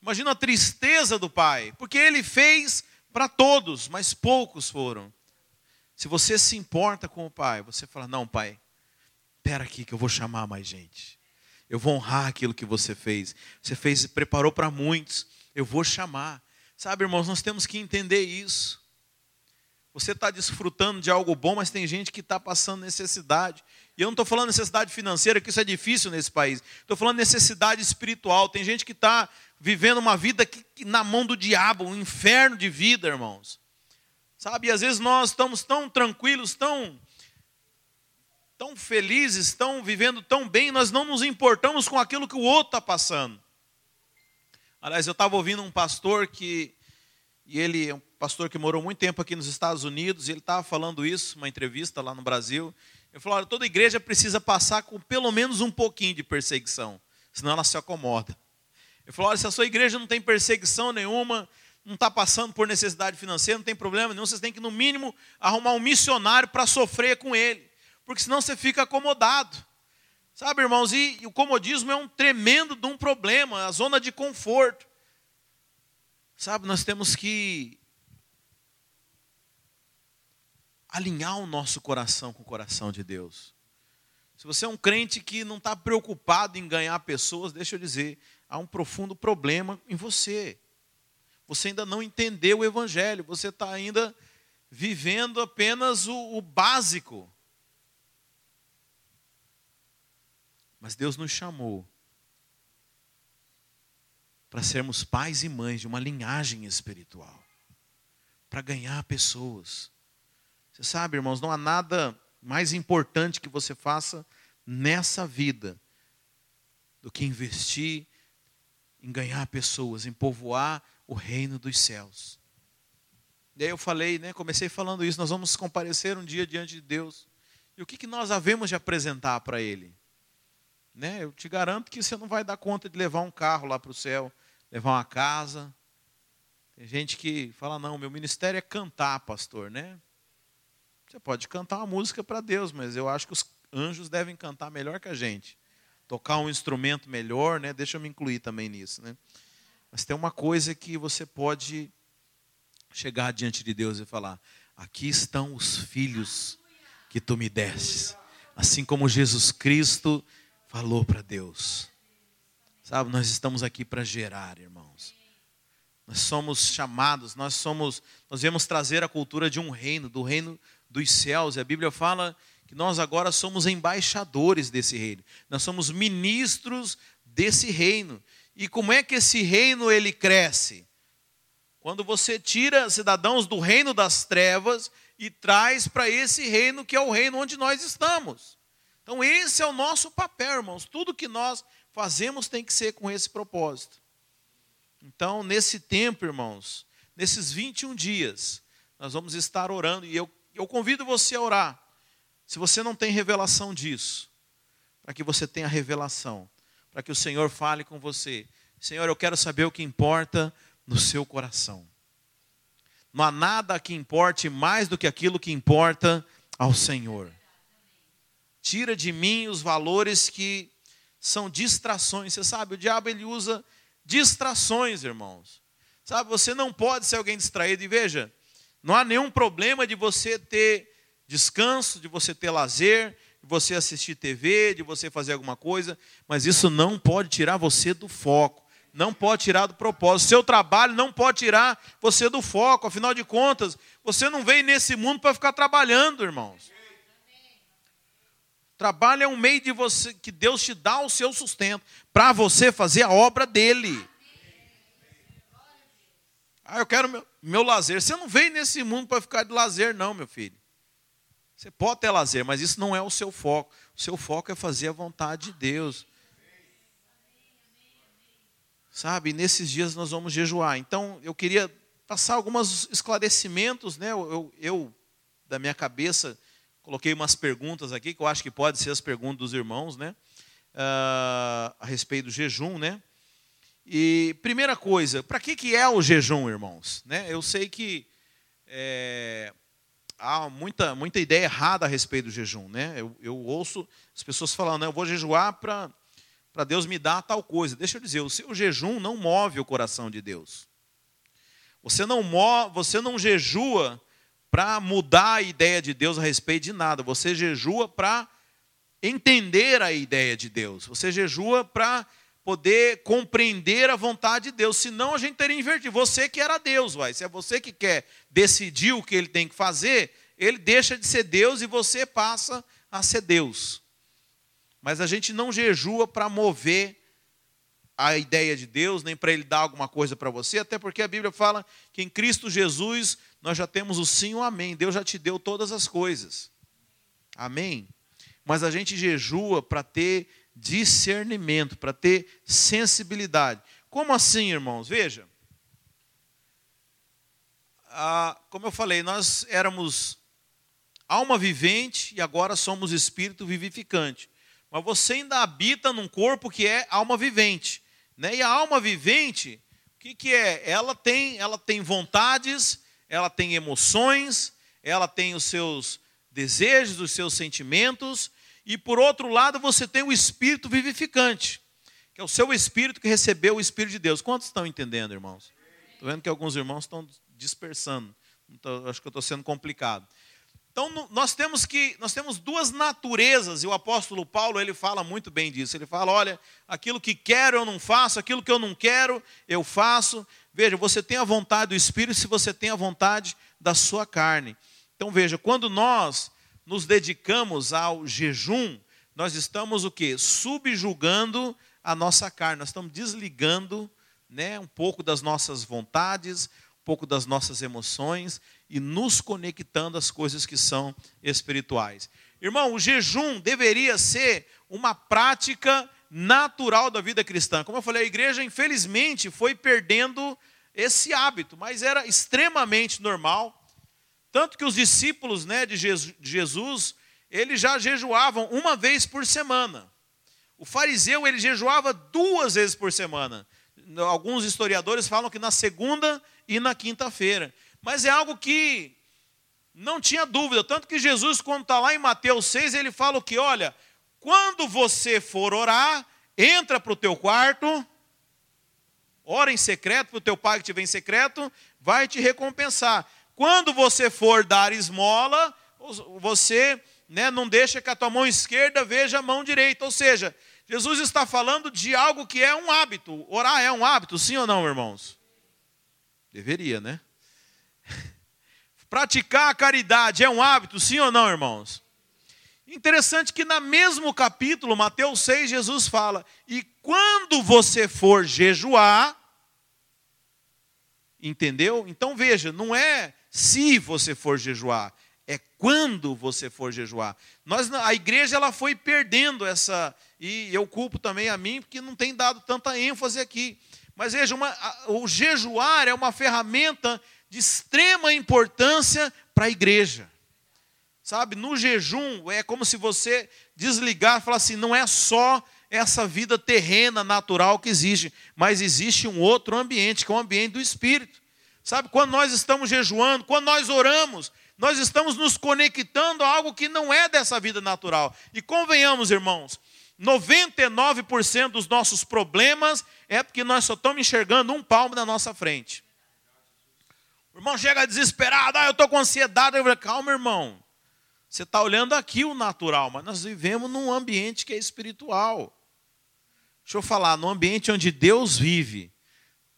S1: Imagina a tristeza do pai, porque ele fez para todos, mas poucos foram. Se você se importa com o pai, você fala: Não, pai, espera aqui que eu vou chamar mais gente. Eu vou honrar aquilo que você fez. Você fez, preparou para muitos. Eu vou chamar. Sabe, irmãos, nós temos que entender isso. Você está desfrutando de algo bom, mas tem gente que está passando necessidade. E eu não estou falando necessidade financeira, que isso é difícil nesse país. Estou falando necessidade espiritual. Tem gente que está vivendo uma vida que, que, na mão do diabo, um inferno de vida, irmãos. Sabe, e às vezes nós estamos tão tranquilos, tão, tão felizes, tão vivendo tão bem, nós não nos importamos com aquilo que o outro está passando. Aliás, eu estava ouvindo um pastor que, e ele é um pastor que morou muito tempo aqui nos Estados Unidos, e ele estava falando isso, uma entrevista lá no Brasil. Ele falou: olha, toda igreja precisa passar com pelo menos um pouquinho de perseguição, senão ela se acomoda. Ele falou: olha, se a sua igreja não tem perseguição nenhuma, não está passando por necessidade financeira, não tem problema nenhum, vocês têm que, no mínimo, arrumar um missionário para sofrer com ele, porque senão você fica acomodado. Sabe, irmãos, e, e o comodismo é um tremendo de um problema, a zona de conforto. Sabe, nós temos que alinhar o nosso coração com o coração de Deus. Se você é um crente que não está preocupado em ganhar pessoas, deixa eu dizer, há um profundo problema em você. Você ainda não entendeu o Evangelho, você está ainda vivendo apenas o, o básico. Mas Deus nos chamou para sermos pais e mães de uma linhagem espiritual, para ganhar pessoas. Você sabe, irmãos, não há nada mais importante que você faça nessa vida do que investir em ganhar pessoas, em povoar o reino dos céus. E aí eu falei, né, comecei falando isso, nós vamos comparecer um dia diante de Deus. E o que, que nós havemos de apresentar para Ele? Né, eu te garanto que você não vai dar conta de levar um carro lá para o céu, levar uma casa. Tem gente que fala, não, meu ministério é cantar, pastor, né? Você pode cantar uma música para Deus, mas eu acho que os anjos devem cantar melhor que a gente. Tocar um instrumento melhor, né? Deixa eu me incluir também nisso, né? Mas tem uma coisa que você pode chegar diante de Deus e falar: Aqui estão os filhos que tu me destes. Assim como Jesus Cristo falou para Deus. Sabe, nós estamos aqui para gerar, irmãos. Nós somos chamados, nós somos, nós viemos trazer a cultura de um reino, do reino dos céus. E a Bíblia fala que nós agora somos embaixadores desse reino. Nós somos ministros desse reino. E como é que esse reino ele cresce? Quando você tira cidadãos do reino das trevas e traz para esse reino que é o reino onde nós estamos. Então esse é o nosso papel, irmãos. Tudo que nós fazemos tem que ser com esse propósito. Então, nesse tempo, irmãos, nesses 21 dias, nós vamos estar orando e eu, eu convido você a orar. Se você não tem revelação disso, para que você tenha revelação para que o Senhor fale com você. Senhor, eu quero saber o que importa no seu coração. Não há nada que importe mais do que aquilo que importa ao Senhor. Tira de mim os valores que são distrações. Você sabe, o diabo ele usa distrações, irmãos. Sabe, você não pode ser alguém distraído. E veja, não há nenhum problema de você ter descanso, de você ter lazer, de você assistir TV, de você fazer alguma coisa, mas isso não pode tirar você do foco, não pode tirar do propósito. Seu trabalho não pode tirar você do foco, afinal de contas, você não veio nesse mundo para ficar trabalhando, irmãos. Trabalho é um meio de você que Deus te dá o seu sustento para você fazer a obra dele. Ah, eu quero meu, meu lazer. Você não veio nesse mundo para ficar de lazer, não, meu filho. Você pode ter lazer, mas isso não é o seu foco. O seu foco é fazer a vontade de Deus. Sabe, nesses dias nós vamos jejuar. Então, eu queria passar alguns esclarecimentos, né? Eu, eu, da minha cabeça, coloquei umas perguntas aqui, que eu acho que pode ser as perguntas dos irmãos, né? Uh, a respeito do jejum, né? E primeira coisa, para que, que é o jejum, irmãos? Né? Eu sei que é, há muita, muita ideia errada a respeito do jejum. Né? Eu, eu ouço as pessoas falando, eu vou jejuar para Deus me dar tal coisa. Deixa eu dizer, o seu jejum não move o coração de Deus. Você não, move, você não jejua para mudar a ideia de Deus a respeito de nada. Você jejua para entender a ideia de Deus. Você jejua para poder compreender a vontade de Deus. Senão a gente teria invertido. Você que era Deus, vai. Se é você que quer decidir o que ele tem que fazer, ele deixa de ser Deus e você passa a ser Deus. Mas a gente não jejua para mover a ideia de Deus, nem para ele dar alguma coisa para você, até porque a Bíblia fala que em Cristo Jesus nós já temos o sim e o amém. Deus já te deu todas as coisas. Amém? Mas a gente jejua para ter discernimento, para ter sensibilidade. Como assim, irmãos? Veja. Ah, como eu falei, nós éramos alma vivente e agora somos espírito vivificante. Mas você ainda habita num corpo que é alma vivente. Né? E a alma vivente, o que, que é? Ela tem, ela tem vontades, ela tem emoções, ela tem os seus desejos, os seus sentimentos, e por outro lado, você tem o espírito vivificante, que é o seu espírito que recebeu o espírito de Deus. Quantos estão entendendo, irmãos? Estou vendo que alguns irmãos estão dispersando. Então, acho que eu estou sendo complicado. Então nós temos que nós temos duas naturezas e o apóstolo Paulo ele fala muito bem disso. Ele fala, olha, aquilo que quero eu não faço, aquilo que eu não quero eu faço. Veja, você tem a vontade do espírito se você tem a vontade da sua carne. Então veja, quando nós nos dedicamos ao jejum, nós estamos o quê? Subjugando a nossa carne. Nós estamos desligando, né, um pouco das nossas vontades, um pouco das nossas emoções e nos conectando às coisas que são espirituais. Irmão, o jejum deveria ser uma prática natural da vida cristã. Como eu falei, a igreja, infelizmente, foi perdendo esse hábito, mas era extremamente normal. Tanto que os discípulos né, de Jesus, eles já jejuavam uma vez por semana. O fariseu, ele jejuava duas vezes por semana. Alguns historiadores falam que na segunda e na quinta-feira. Mas é algo que não tinha dúvida. Tanto que Jesus, quando está lá em Mateus 6, ele fala o que? Olha, quando você for orar, entra para o teu quarto, ora em secreto, para o teu pai que te vem em secreto, vai te recompensar. Quando você for dar esmola, você né, não deixa que a tua mão esquerda veja a mão direita. Ou seja, Jesus está falando de algo que é um hábito. Orar é um hábito, sim ou não, irmãos? Deveria, né? [laughs] Praticar a caridade é um hábito, sim ou não, irmãos? Interessante que no mesmo capítulo, Mateus 6, Jesus fala: E quando você for jejuar, entendeu? Então veja, não é se você for jejuar, é quando você for jejuar. Nós, a igreja ela foi perdendo essa, e eu culpo também a mim, porque não tem dado tanta ênfase aqui. Mas veja, uma, o jejuar é uma ferramenta de extrema importância para a igreja. Sabe, no jejum é como se você desligar e falar assim: não é só essa vida terrena, natural que existe, mas existe um outro ambiente, que é o ambiente do espírito. Sabe, quando nós estamos jejuando, quando nós oramos, nós estamos nos conectando a algo que não é dessa vida natural. E convenhamos, irmãos, 99% dos nossos problemas é porque nós só estamos enxergando um palmo na nossa frente. O irmão chega desesperado, ah, eu estou com ansiedade. Eu falo, calma, irmão. Você está olhando aqui o natural, mas nós vivemos num ambiente que é espiritual. Deixa eu falar, no ambiente onde Deus vive,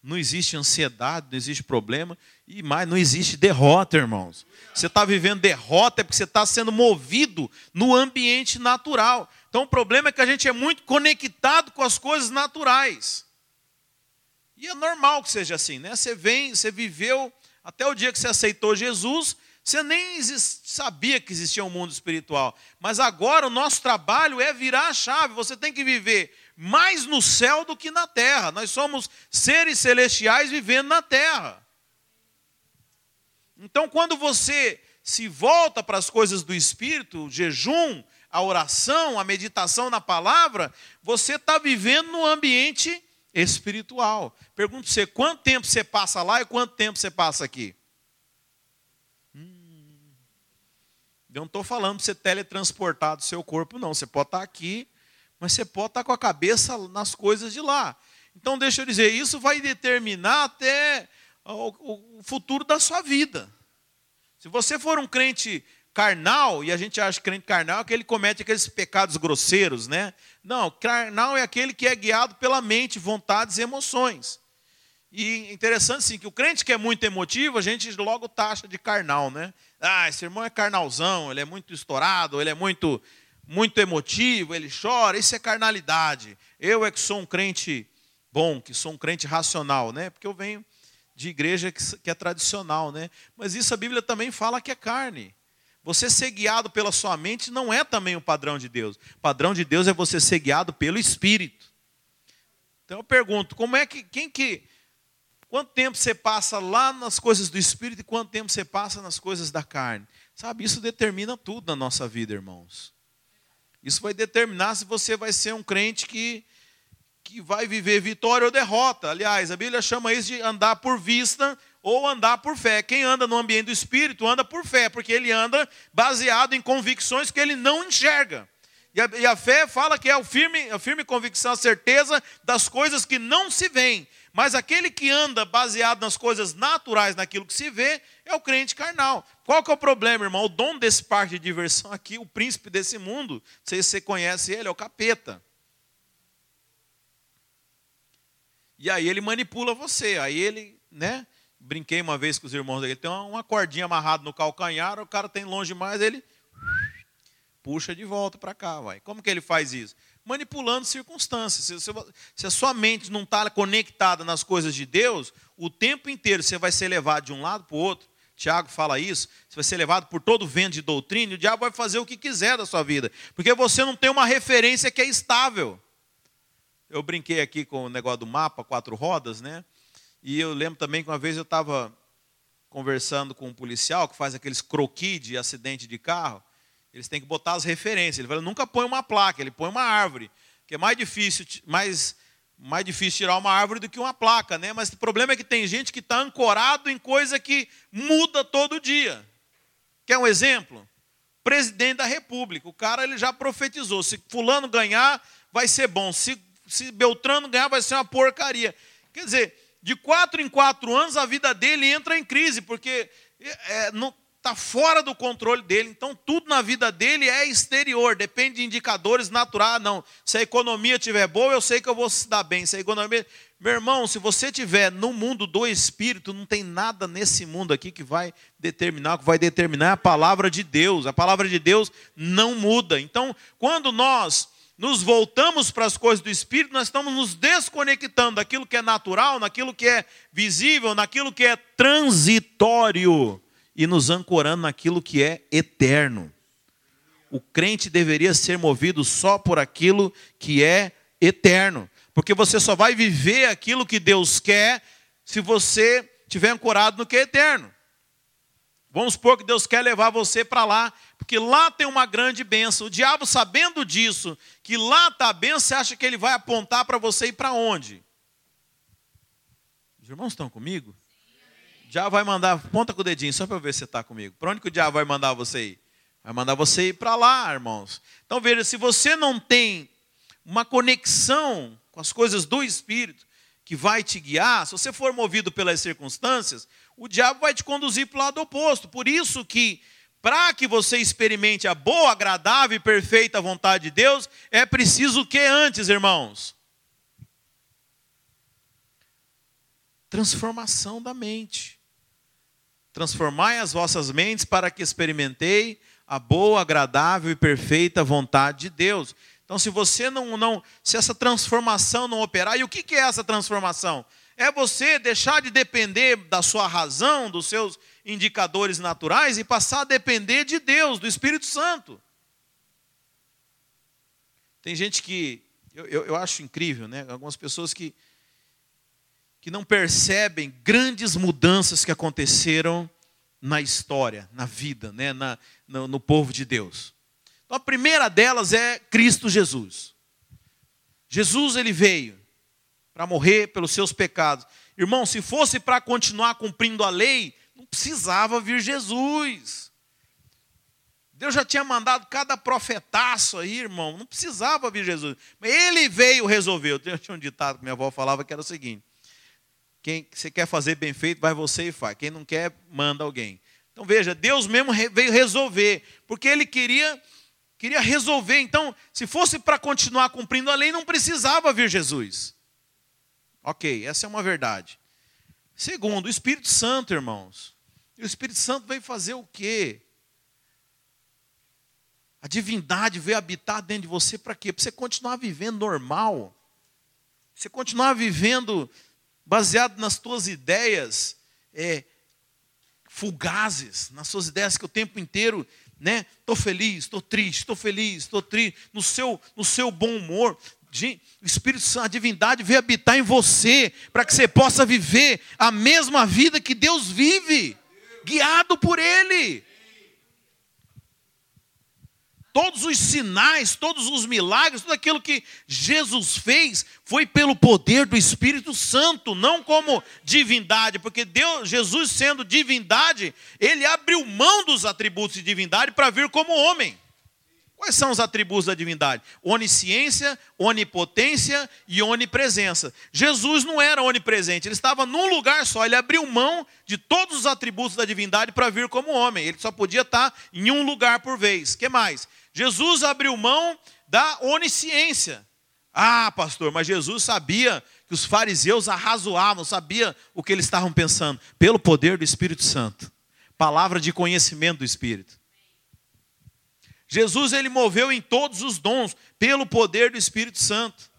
S1: não existe ansiedade, não existe problema, e mais, não existe derrota, irmãos. Você está vivendo derrota é porque você está sendo movido no ambiente natural. Então o problema é que a gente é muito conectado com as coisas naturais. E é normal que seja assim, né? Você vem, você viveu até o dia que você aceitou Jesus, você nem sabia que existia um mundo espiritual. Mas agora o nosso trabalho é virar a chave. Você tem que viver mais no céu do que na terra. Nós somos seres celestiais vivendo na terra. Então, quando você se volta para as coisas do espírito, o jejum, a oração, a meditação na palavra, você está vivendo no ambiente espiritual. Pergunto você, quanto tempo você passa lá e quanto tempo você passa aqui? Hum, eu não estou falando para você teletransportar do seu corpo, não. Você pode estar aqui, mas você pode estar com a cabeça nas coisas de lá. Então, deixa eu dizer, isso vai determinar até o futuro da sua vida. Se você for um crente carnal, e a gente acha que crente carnal é que ele comete aqueles pecados grosseiros, né? Não, carnal é aquele que é guiado pela mente, vontades e emoções. E interessante sim que o crente que é muito emotivo, a gente logo taxa de carnal, né? Ah, esse irmão é carnalzão, ele é muito estourado, ele é muito muito emotivo, ele chora, isso é carnalidade. Eu é que sou um crente bom, que sou um crente racional, né? Porque eu venho de igreja que é tradicional, né? Mas isso a Bíblia também fala que é carne. Você ser guiado pela sua mente não é também o padrão de Deus. O padrão de Deus é você ser guiado pelo Espírito. Então eu pergunto, como é que quem que quanto tempo você passa lá nas coisas do Espírito e quanto tempo você passa nas coisas da carne? Sabe, isso determina tudo na nossa vida, irmãos. Isso vai determinar se você vai ser um crente que que vai viver vitória ou derrota. Aliás, a Bíblia chama isso de andar por vista ou andar por fé. Quem anda no ambiente do espírito anda por fé, porque ele anda baseado em convicções que ele não enxerga. E a, e a fé fala que é o firme, a firme convicção, a certeza das coisas que não se veem. Mas aquele que anda baseado nas coisas naturais, naquilo que se vê, é o crente carnal. Qual que é o problema, irmão? O dono desse parque de diversão aqui, o príncipe desse mundo, não sei se você conhece ele, é o capeta. E aí ele manipula você. Aí ele, né? Brinquei uma vez com os irmãos dele, tem uma cordinha amarrada no calcanhar, o cara tem longe mais, ele puxa de volta para cá, vai. Como que ele faz isso? Manipulando circunstâncias. Se, se, a sua mente não está conectada nas coisas de Deus, o tempo inteiro você vai ser levado de um lado para o outro. Tiago fala isso, você vai ser levado por todo vento de doutrina, e o diabo vai fazer o que quiser da sua vida, porque você não tem uma referência que é estável. Eu brinquei aqui com o negócio do mapa, quatro rodas, né? E eu lembro também que uma vez eu estava conversando com um policial que faz aqueles croquis de acidente de carro. Eles têm que botar as referências. Ele fala, nunca põe uma placa, ele põe uma árvore. Que é mais difícil, mais, mais difícil tirar uma árvore do que uma placa, né? Mas o problema é que tem gente que está ancorado em coisa que muda todo dia. Quer um exemplo? Presidente da República. O cara ele já profetizou: se fulano ganhar, vai ser bom. Se se Beltrano ganhar, vai ser uma porcaria. Quer dizer, de quatro em quatro anos a vida dele entra em crise, porque é, está fora do controle dele. Então, tudo na vida dele é exterior, depende de indicadores naturais. Não, se a economia estiver boa, eu sei que eu vou se dar bem. Se a economia. Meu irmão, se você estiver no mundo do espírito, não tem nada nesse mundo aqui que vai determinar, que vai determinar a palavra de Deus. A palavra de Deus não muda. Então, quando nós nos voltamos para as coisas do Espírito, nós estamos nos desconectando daquilo que é natural, naquilo que é visível, naquilo que é transitório e nos ancorando naquilo que é eterno. O crente deveria ser movido só por aquilo que é eterno, porque você só vai viver aquilo que Deus quer se você estiver ancorado no que é eterno. Vamos supor que Deus quer levar você para lá, porque lá tem uma grande bênção. O diabo, sabendo disso, que lá está a bênção, você acha que ele vai apontar para você ir para onde? Os irmãos estão comigo? O diabo vai mandar, ponta com o dedinho, só para ver se você está comigo. Para onde que o diabo vai mandar você ir? Vai mandar você ir para lá, irmãos. Então veja, se você não tem uma conexão com as coisas do Espírito, que vai te guiar, se você for movido pelas circunstâncias, o diabo vai te conduzir para o lado oposto. Por isso que, para que você experimente a boa, agradável e perfeita vontade de Deus, é preciso o que antes, irmãos? Transformação da mente. Transformai as vossas mentes para que experimentei a boa, agradável e perfeita vontade de Deus. Então, se você não, não se essa transformação não operar, e o que é essa transformação? É você deixar de depender da sua razão, dos seus indicadores naturais e passar a depender de Deus, do Espírito Santo. Tem gente que, eu, eu, eu acho incrível, né? Algumas pessoas que, que não percebem grandes mudanças que aconteceram na história, na vida, né? na, no, no povo de Deus. Então, a primeira delas é Cristo Jesus. Jesus ele veio para morrer pelos seus pecados. Irmão, se fosse para continuar cumprindo a lei, não precisava vir Jesus. Deus já tinha mandado cada profetaço aí, irmão, não precisava vir Jesus. Ele veio resolver. Eu tinha um ditado que minha avó falava que era o seguinte: quem você quer fazer bem feito, vai você e faz. Quem não quer, manda alguém. Então veja, Deus mesmo veio resolver, porque ele queria queria resolver. Então, se fosse para continuar cumprindo a lei, não precisava vir Jesus. OK, essa é uma verdade. Segundo, o Espírito Santo, irmãos. E o Espírito Santo veio fazer o quê? A divindade veio habitar dentro de você para quê? Para você continuar vivendo normal. Você continuar vivendo baseado nas suas ideias é, fugazes, nas suas ideias que o tempo inteiro, né? Estou feliz, estou triste, estou feliz, estou triste, no seu, no seu bom humor. O Espírito Santo, a divindade veio habitar em você, para que você possa viver a mesma vida que Deus vive, guiado por Ele. Todos os sinais, todos os milagres, tudo aquilo que Jesus fez foi pelo poder do Espírito Santo, não como divindade, porque Deus, Jesus sendo divindade, ele abriu mão dos atributos de divindade para vir como homem. Quais são os atributos da divindade? Onisciência, onipotência e onipresença. Jesus não era onipresente, ele estava num lugar só, ele abriu mão de todos os atributos da divindade para vir como homem. Ele só podia estar em um lugar por vez. Que mais? Jesus abriu mão da onisciência. Ah, pastor, mas Jesus sabia que os fariseus arrazoavam, sabia o que eles estavam pensando, pelo poder do Espírito Santo. Palavra de conhecimento do Espírito. Jesus ele moveu em todos os dons pelo poder do Espírito Santo.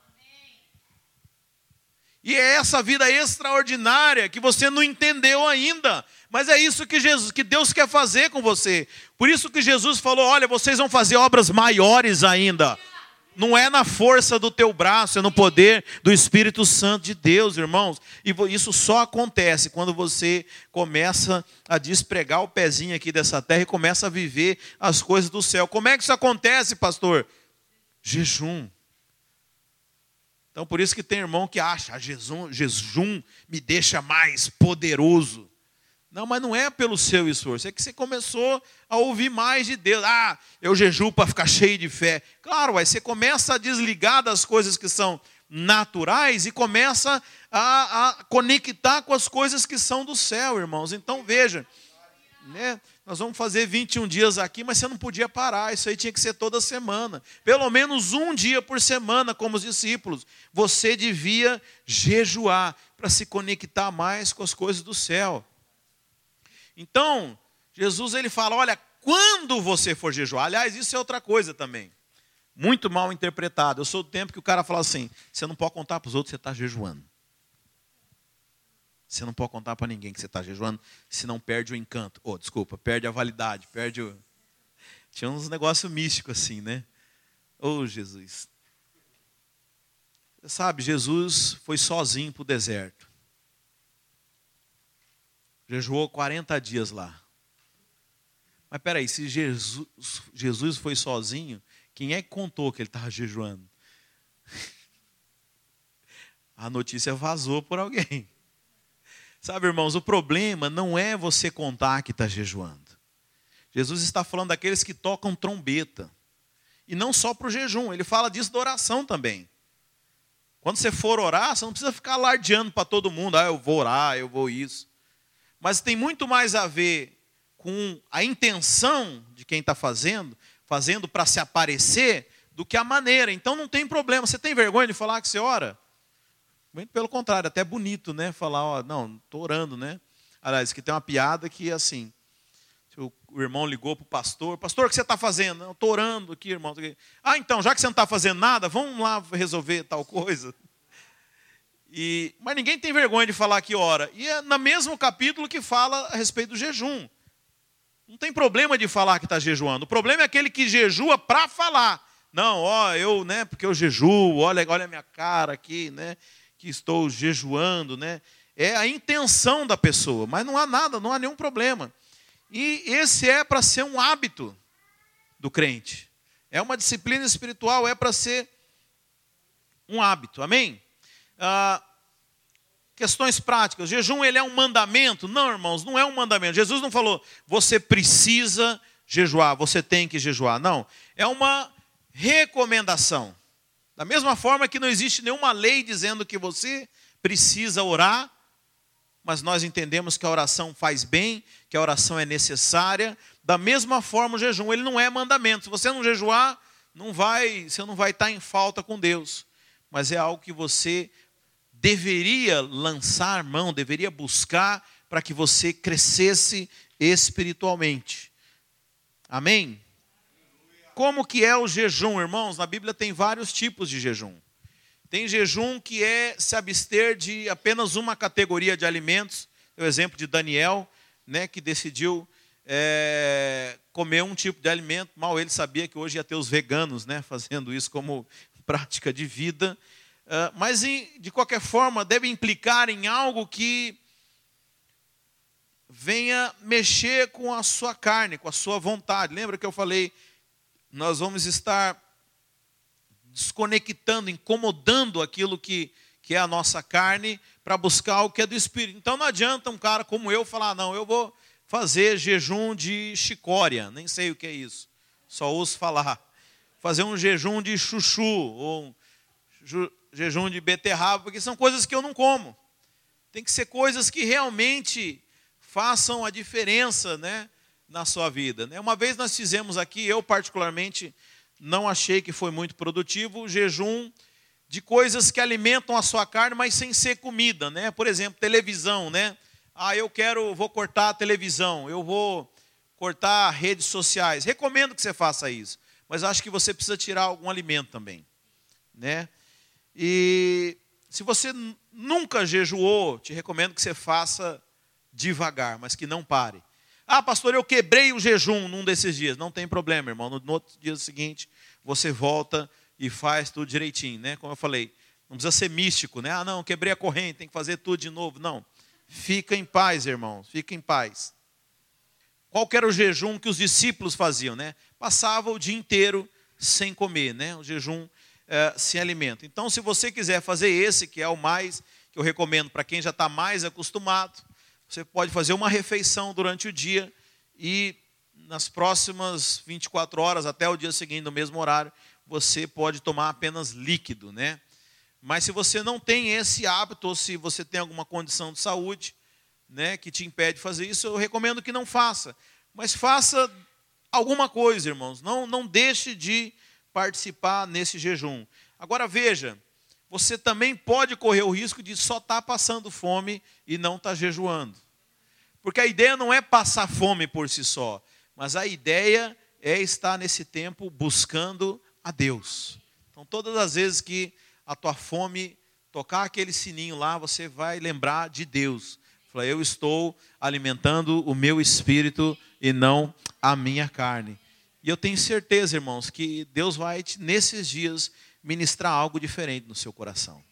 S1: E é essa vida extraordinária que você não entendeu ainda, mas é isso que Jesus, que Deus quer fazer com você. Por isso que Jesus falou: "Olha, vocês vão fazer obras maiores ainda". Não é na força do teu braço, é no poder do Espírito Santo de Deus, irmãos. E isso só acontece quando você começa a despregar o pezinho aqui dessa terra e começa a viver as coisas do céu. Como é que isso acontece, pastor? Jejum. Então, por isso que tem irmão que acha, ah, jejum, jejum me deixa mais poderoso. Não, mas não é pelo seu esforço, é que você começou a ouvir mais de Deus. Ah, eu jejuo para ficar cheio de fé. Claro, aí você começa a desligar das coisas que são naturais e começa a, a conectar com as coisas que são do céu, irmãos. Então veja, né? Nós vamos fazer 21 dias aqui, mas você não podia parar, isso aí tinha que ser toda semana. Pelo menos um dia por semana, como os discípulos. Você devia jejuar para se conectar mais com as coisas do céu. Então, Jesus ele fala: olha, quando você for jejuar, aliás, isso é outra coisa também, muito mal interpretado. Eu sou do tempo que o cara fala assim: você não pode contar para os outros que você está jejuando. Você não pode contar para ninguém que você está jejuando, senão perde o encanto. Oh, desculpa, perde a validade, perde o. [laughs] Tinha uns negócios místicos assim, né? Oh, Jesus. Você sabe, Jesus foi sozinho para o deserto. Jejuou 40 dias lá. Mas peraí, se Jesus, Jesus foi sozinho, quem é que contou que ele estava jejuando? [laughs] A notícia vazou por alguém. Sabe, irmãos, o problema não é você contar que está jejuando. Jesus está falando daqueles que tocam trombeta. E não só para o jejum, ele fala disso da oração também. Quando você for orar, você não precisa ficar alardeando para todo mundo, ah, eu vou orar, eu vou isso mas tem muito mais a ver com a intenção de quem está fazendo, fazendo para se aparecer, do que a maneira. Então não tem problema. Você tem vergonha de falar que você ora? Muito pelo contrário, até é bonito, né? Falar, ó, não, estou orando, né? Aliás, que tem uma piada que é assim. O irmão ligou para o pastor, pastor, o que você está fazendo? Estou orando aqui, irmão. Ah, então, já que você não está fazendo nada, vamos lá resolver tal coisa. E, mas ninguém tem vergonha de falar que ora. E é no mesmo capítulo que fala a respeito do jejum. Não tem problema de falar que está jejuando. O problema é aquele que jejua para falar. Não, ó, eu, né, porque eu jejuo, olha, olha a minha cara aqui, né, que estou jejuando, né. É a intenção da pessoa, mas não há nada, não há nenhum problema. E esse é para ser um hábito do crente. É uma disciplina espiritual, é para ser um hábito. Amém? Ah, questões práticas. Jejum ele é um mandamento? Não, irmãos, não é um mandamento. Jesus não falou, você precisa jejuar, você tem que jejuar. Não, é uma recomendação. Da mesma forma que não existe nenhuma lei dizendo que você precisa orar mas nós entendemos que a oração faz bem, que a oração é necessária. Da mesma forma, o jejum, ele não é mandamento. Se você não jejuar, não vai, você não vai estar em falta com Deus, mas é algo que você deveria lançar mão, deveria buscar para que você crescesse espiritualmente. Amém? Como que é o jejum, irmãos? Na Bíblia tem vários tipos de jejum. Tem jejum que é se abster de apenas uma categoria de alimentos. O exemplo de Daniel, né, que decidiu é, comer um tipo de alimento. Mal ele sabia que hoje ia ter os veganos, né, fazendo isso como [laughs] prática de vida. Uh, mas de qualquer forma deve implicar em algo que venha mexer com a sua carne, com a sua vontade. Lembra que eu falei? Nós vamos estar desconectando, incomodando aquilo que, que é a nossa carne para buscar o que é do espírito. Então não adianta um cara como eu falar, não, eu vou fazer jejum de chicória, nem sei o que é isso, só ouço falar. Fazer um jejum de chuchu, ou jejum de beterraba, porque são coisas que eu não como. Tem que ser coisas que realmente façam a diferença né, na sua vida. Né? Uma vez nós fizemos aqui, eu particularmente não achei que foi muito produtivo o jejum de coisas que alimentam a sua carne, mas sem ser comida, né? Por exemplo, televisão, né? Ah, eu quero, vou cortar a televisão, eu vou cortar redes sociais. Recomendo que você faça isso, mas acho que você precisa tirar algum alimento também, né? E se você nunca jejuou, te recomendo que você faça devagar, mas que não pare. Ah, pastor, eu quebrei o jejum num desses dias. Não tem problema, irmão. No, outro dia seguinte, você volta e faz tudo direitinho, né? Como eu falei, não precisa ser místico, né? Ah, não, quebrei a corrente, tem que fazer tudo de novo. Não. Fica em paz, irmãos, fica em paz. Qual era o jejum que os discípulos faziam, né? Passava o dia inteiro sem comer, né? O jejum é, sem alimento. Então, se você quiser fazer esse, que é o mais que eu recomendo para quem já está mais acostumado, você pode fazer uma refeição durante o dia e nas próximas 24 horas, até o dia seguinte, no mesmo horário, você pode tomar apenas líquido, né? Mas se você não tem esse hábito, ou se você tem alguma condição de saúde, né, que te impede de fazer isso, eu recomendo que não faça. Mas faça alguma coisa, irmãos. Não, não deixe de participar nesse jejum. Agora veja, você também pode correr o risco de só estar tá passando fome e não estar tá jejuando. Porque a ideia não é passar fome por si só, mas a ideia é estar nesse tempo buscando a Deus. Então, todas as vezes que a tua fome tocar aquele sininho lá, você vai lembrar de Deus. Fala, eu estou alimentando o meu espírito e não a minha carne. E eu tenho certeza, irmãos, que Deus vai, nesses dias, ministrar algo diferente no seu coração.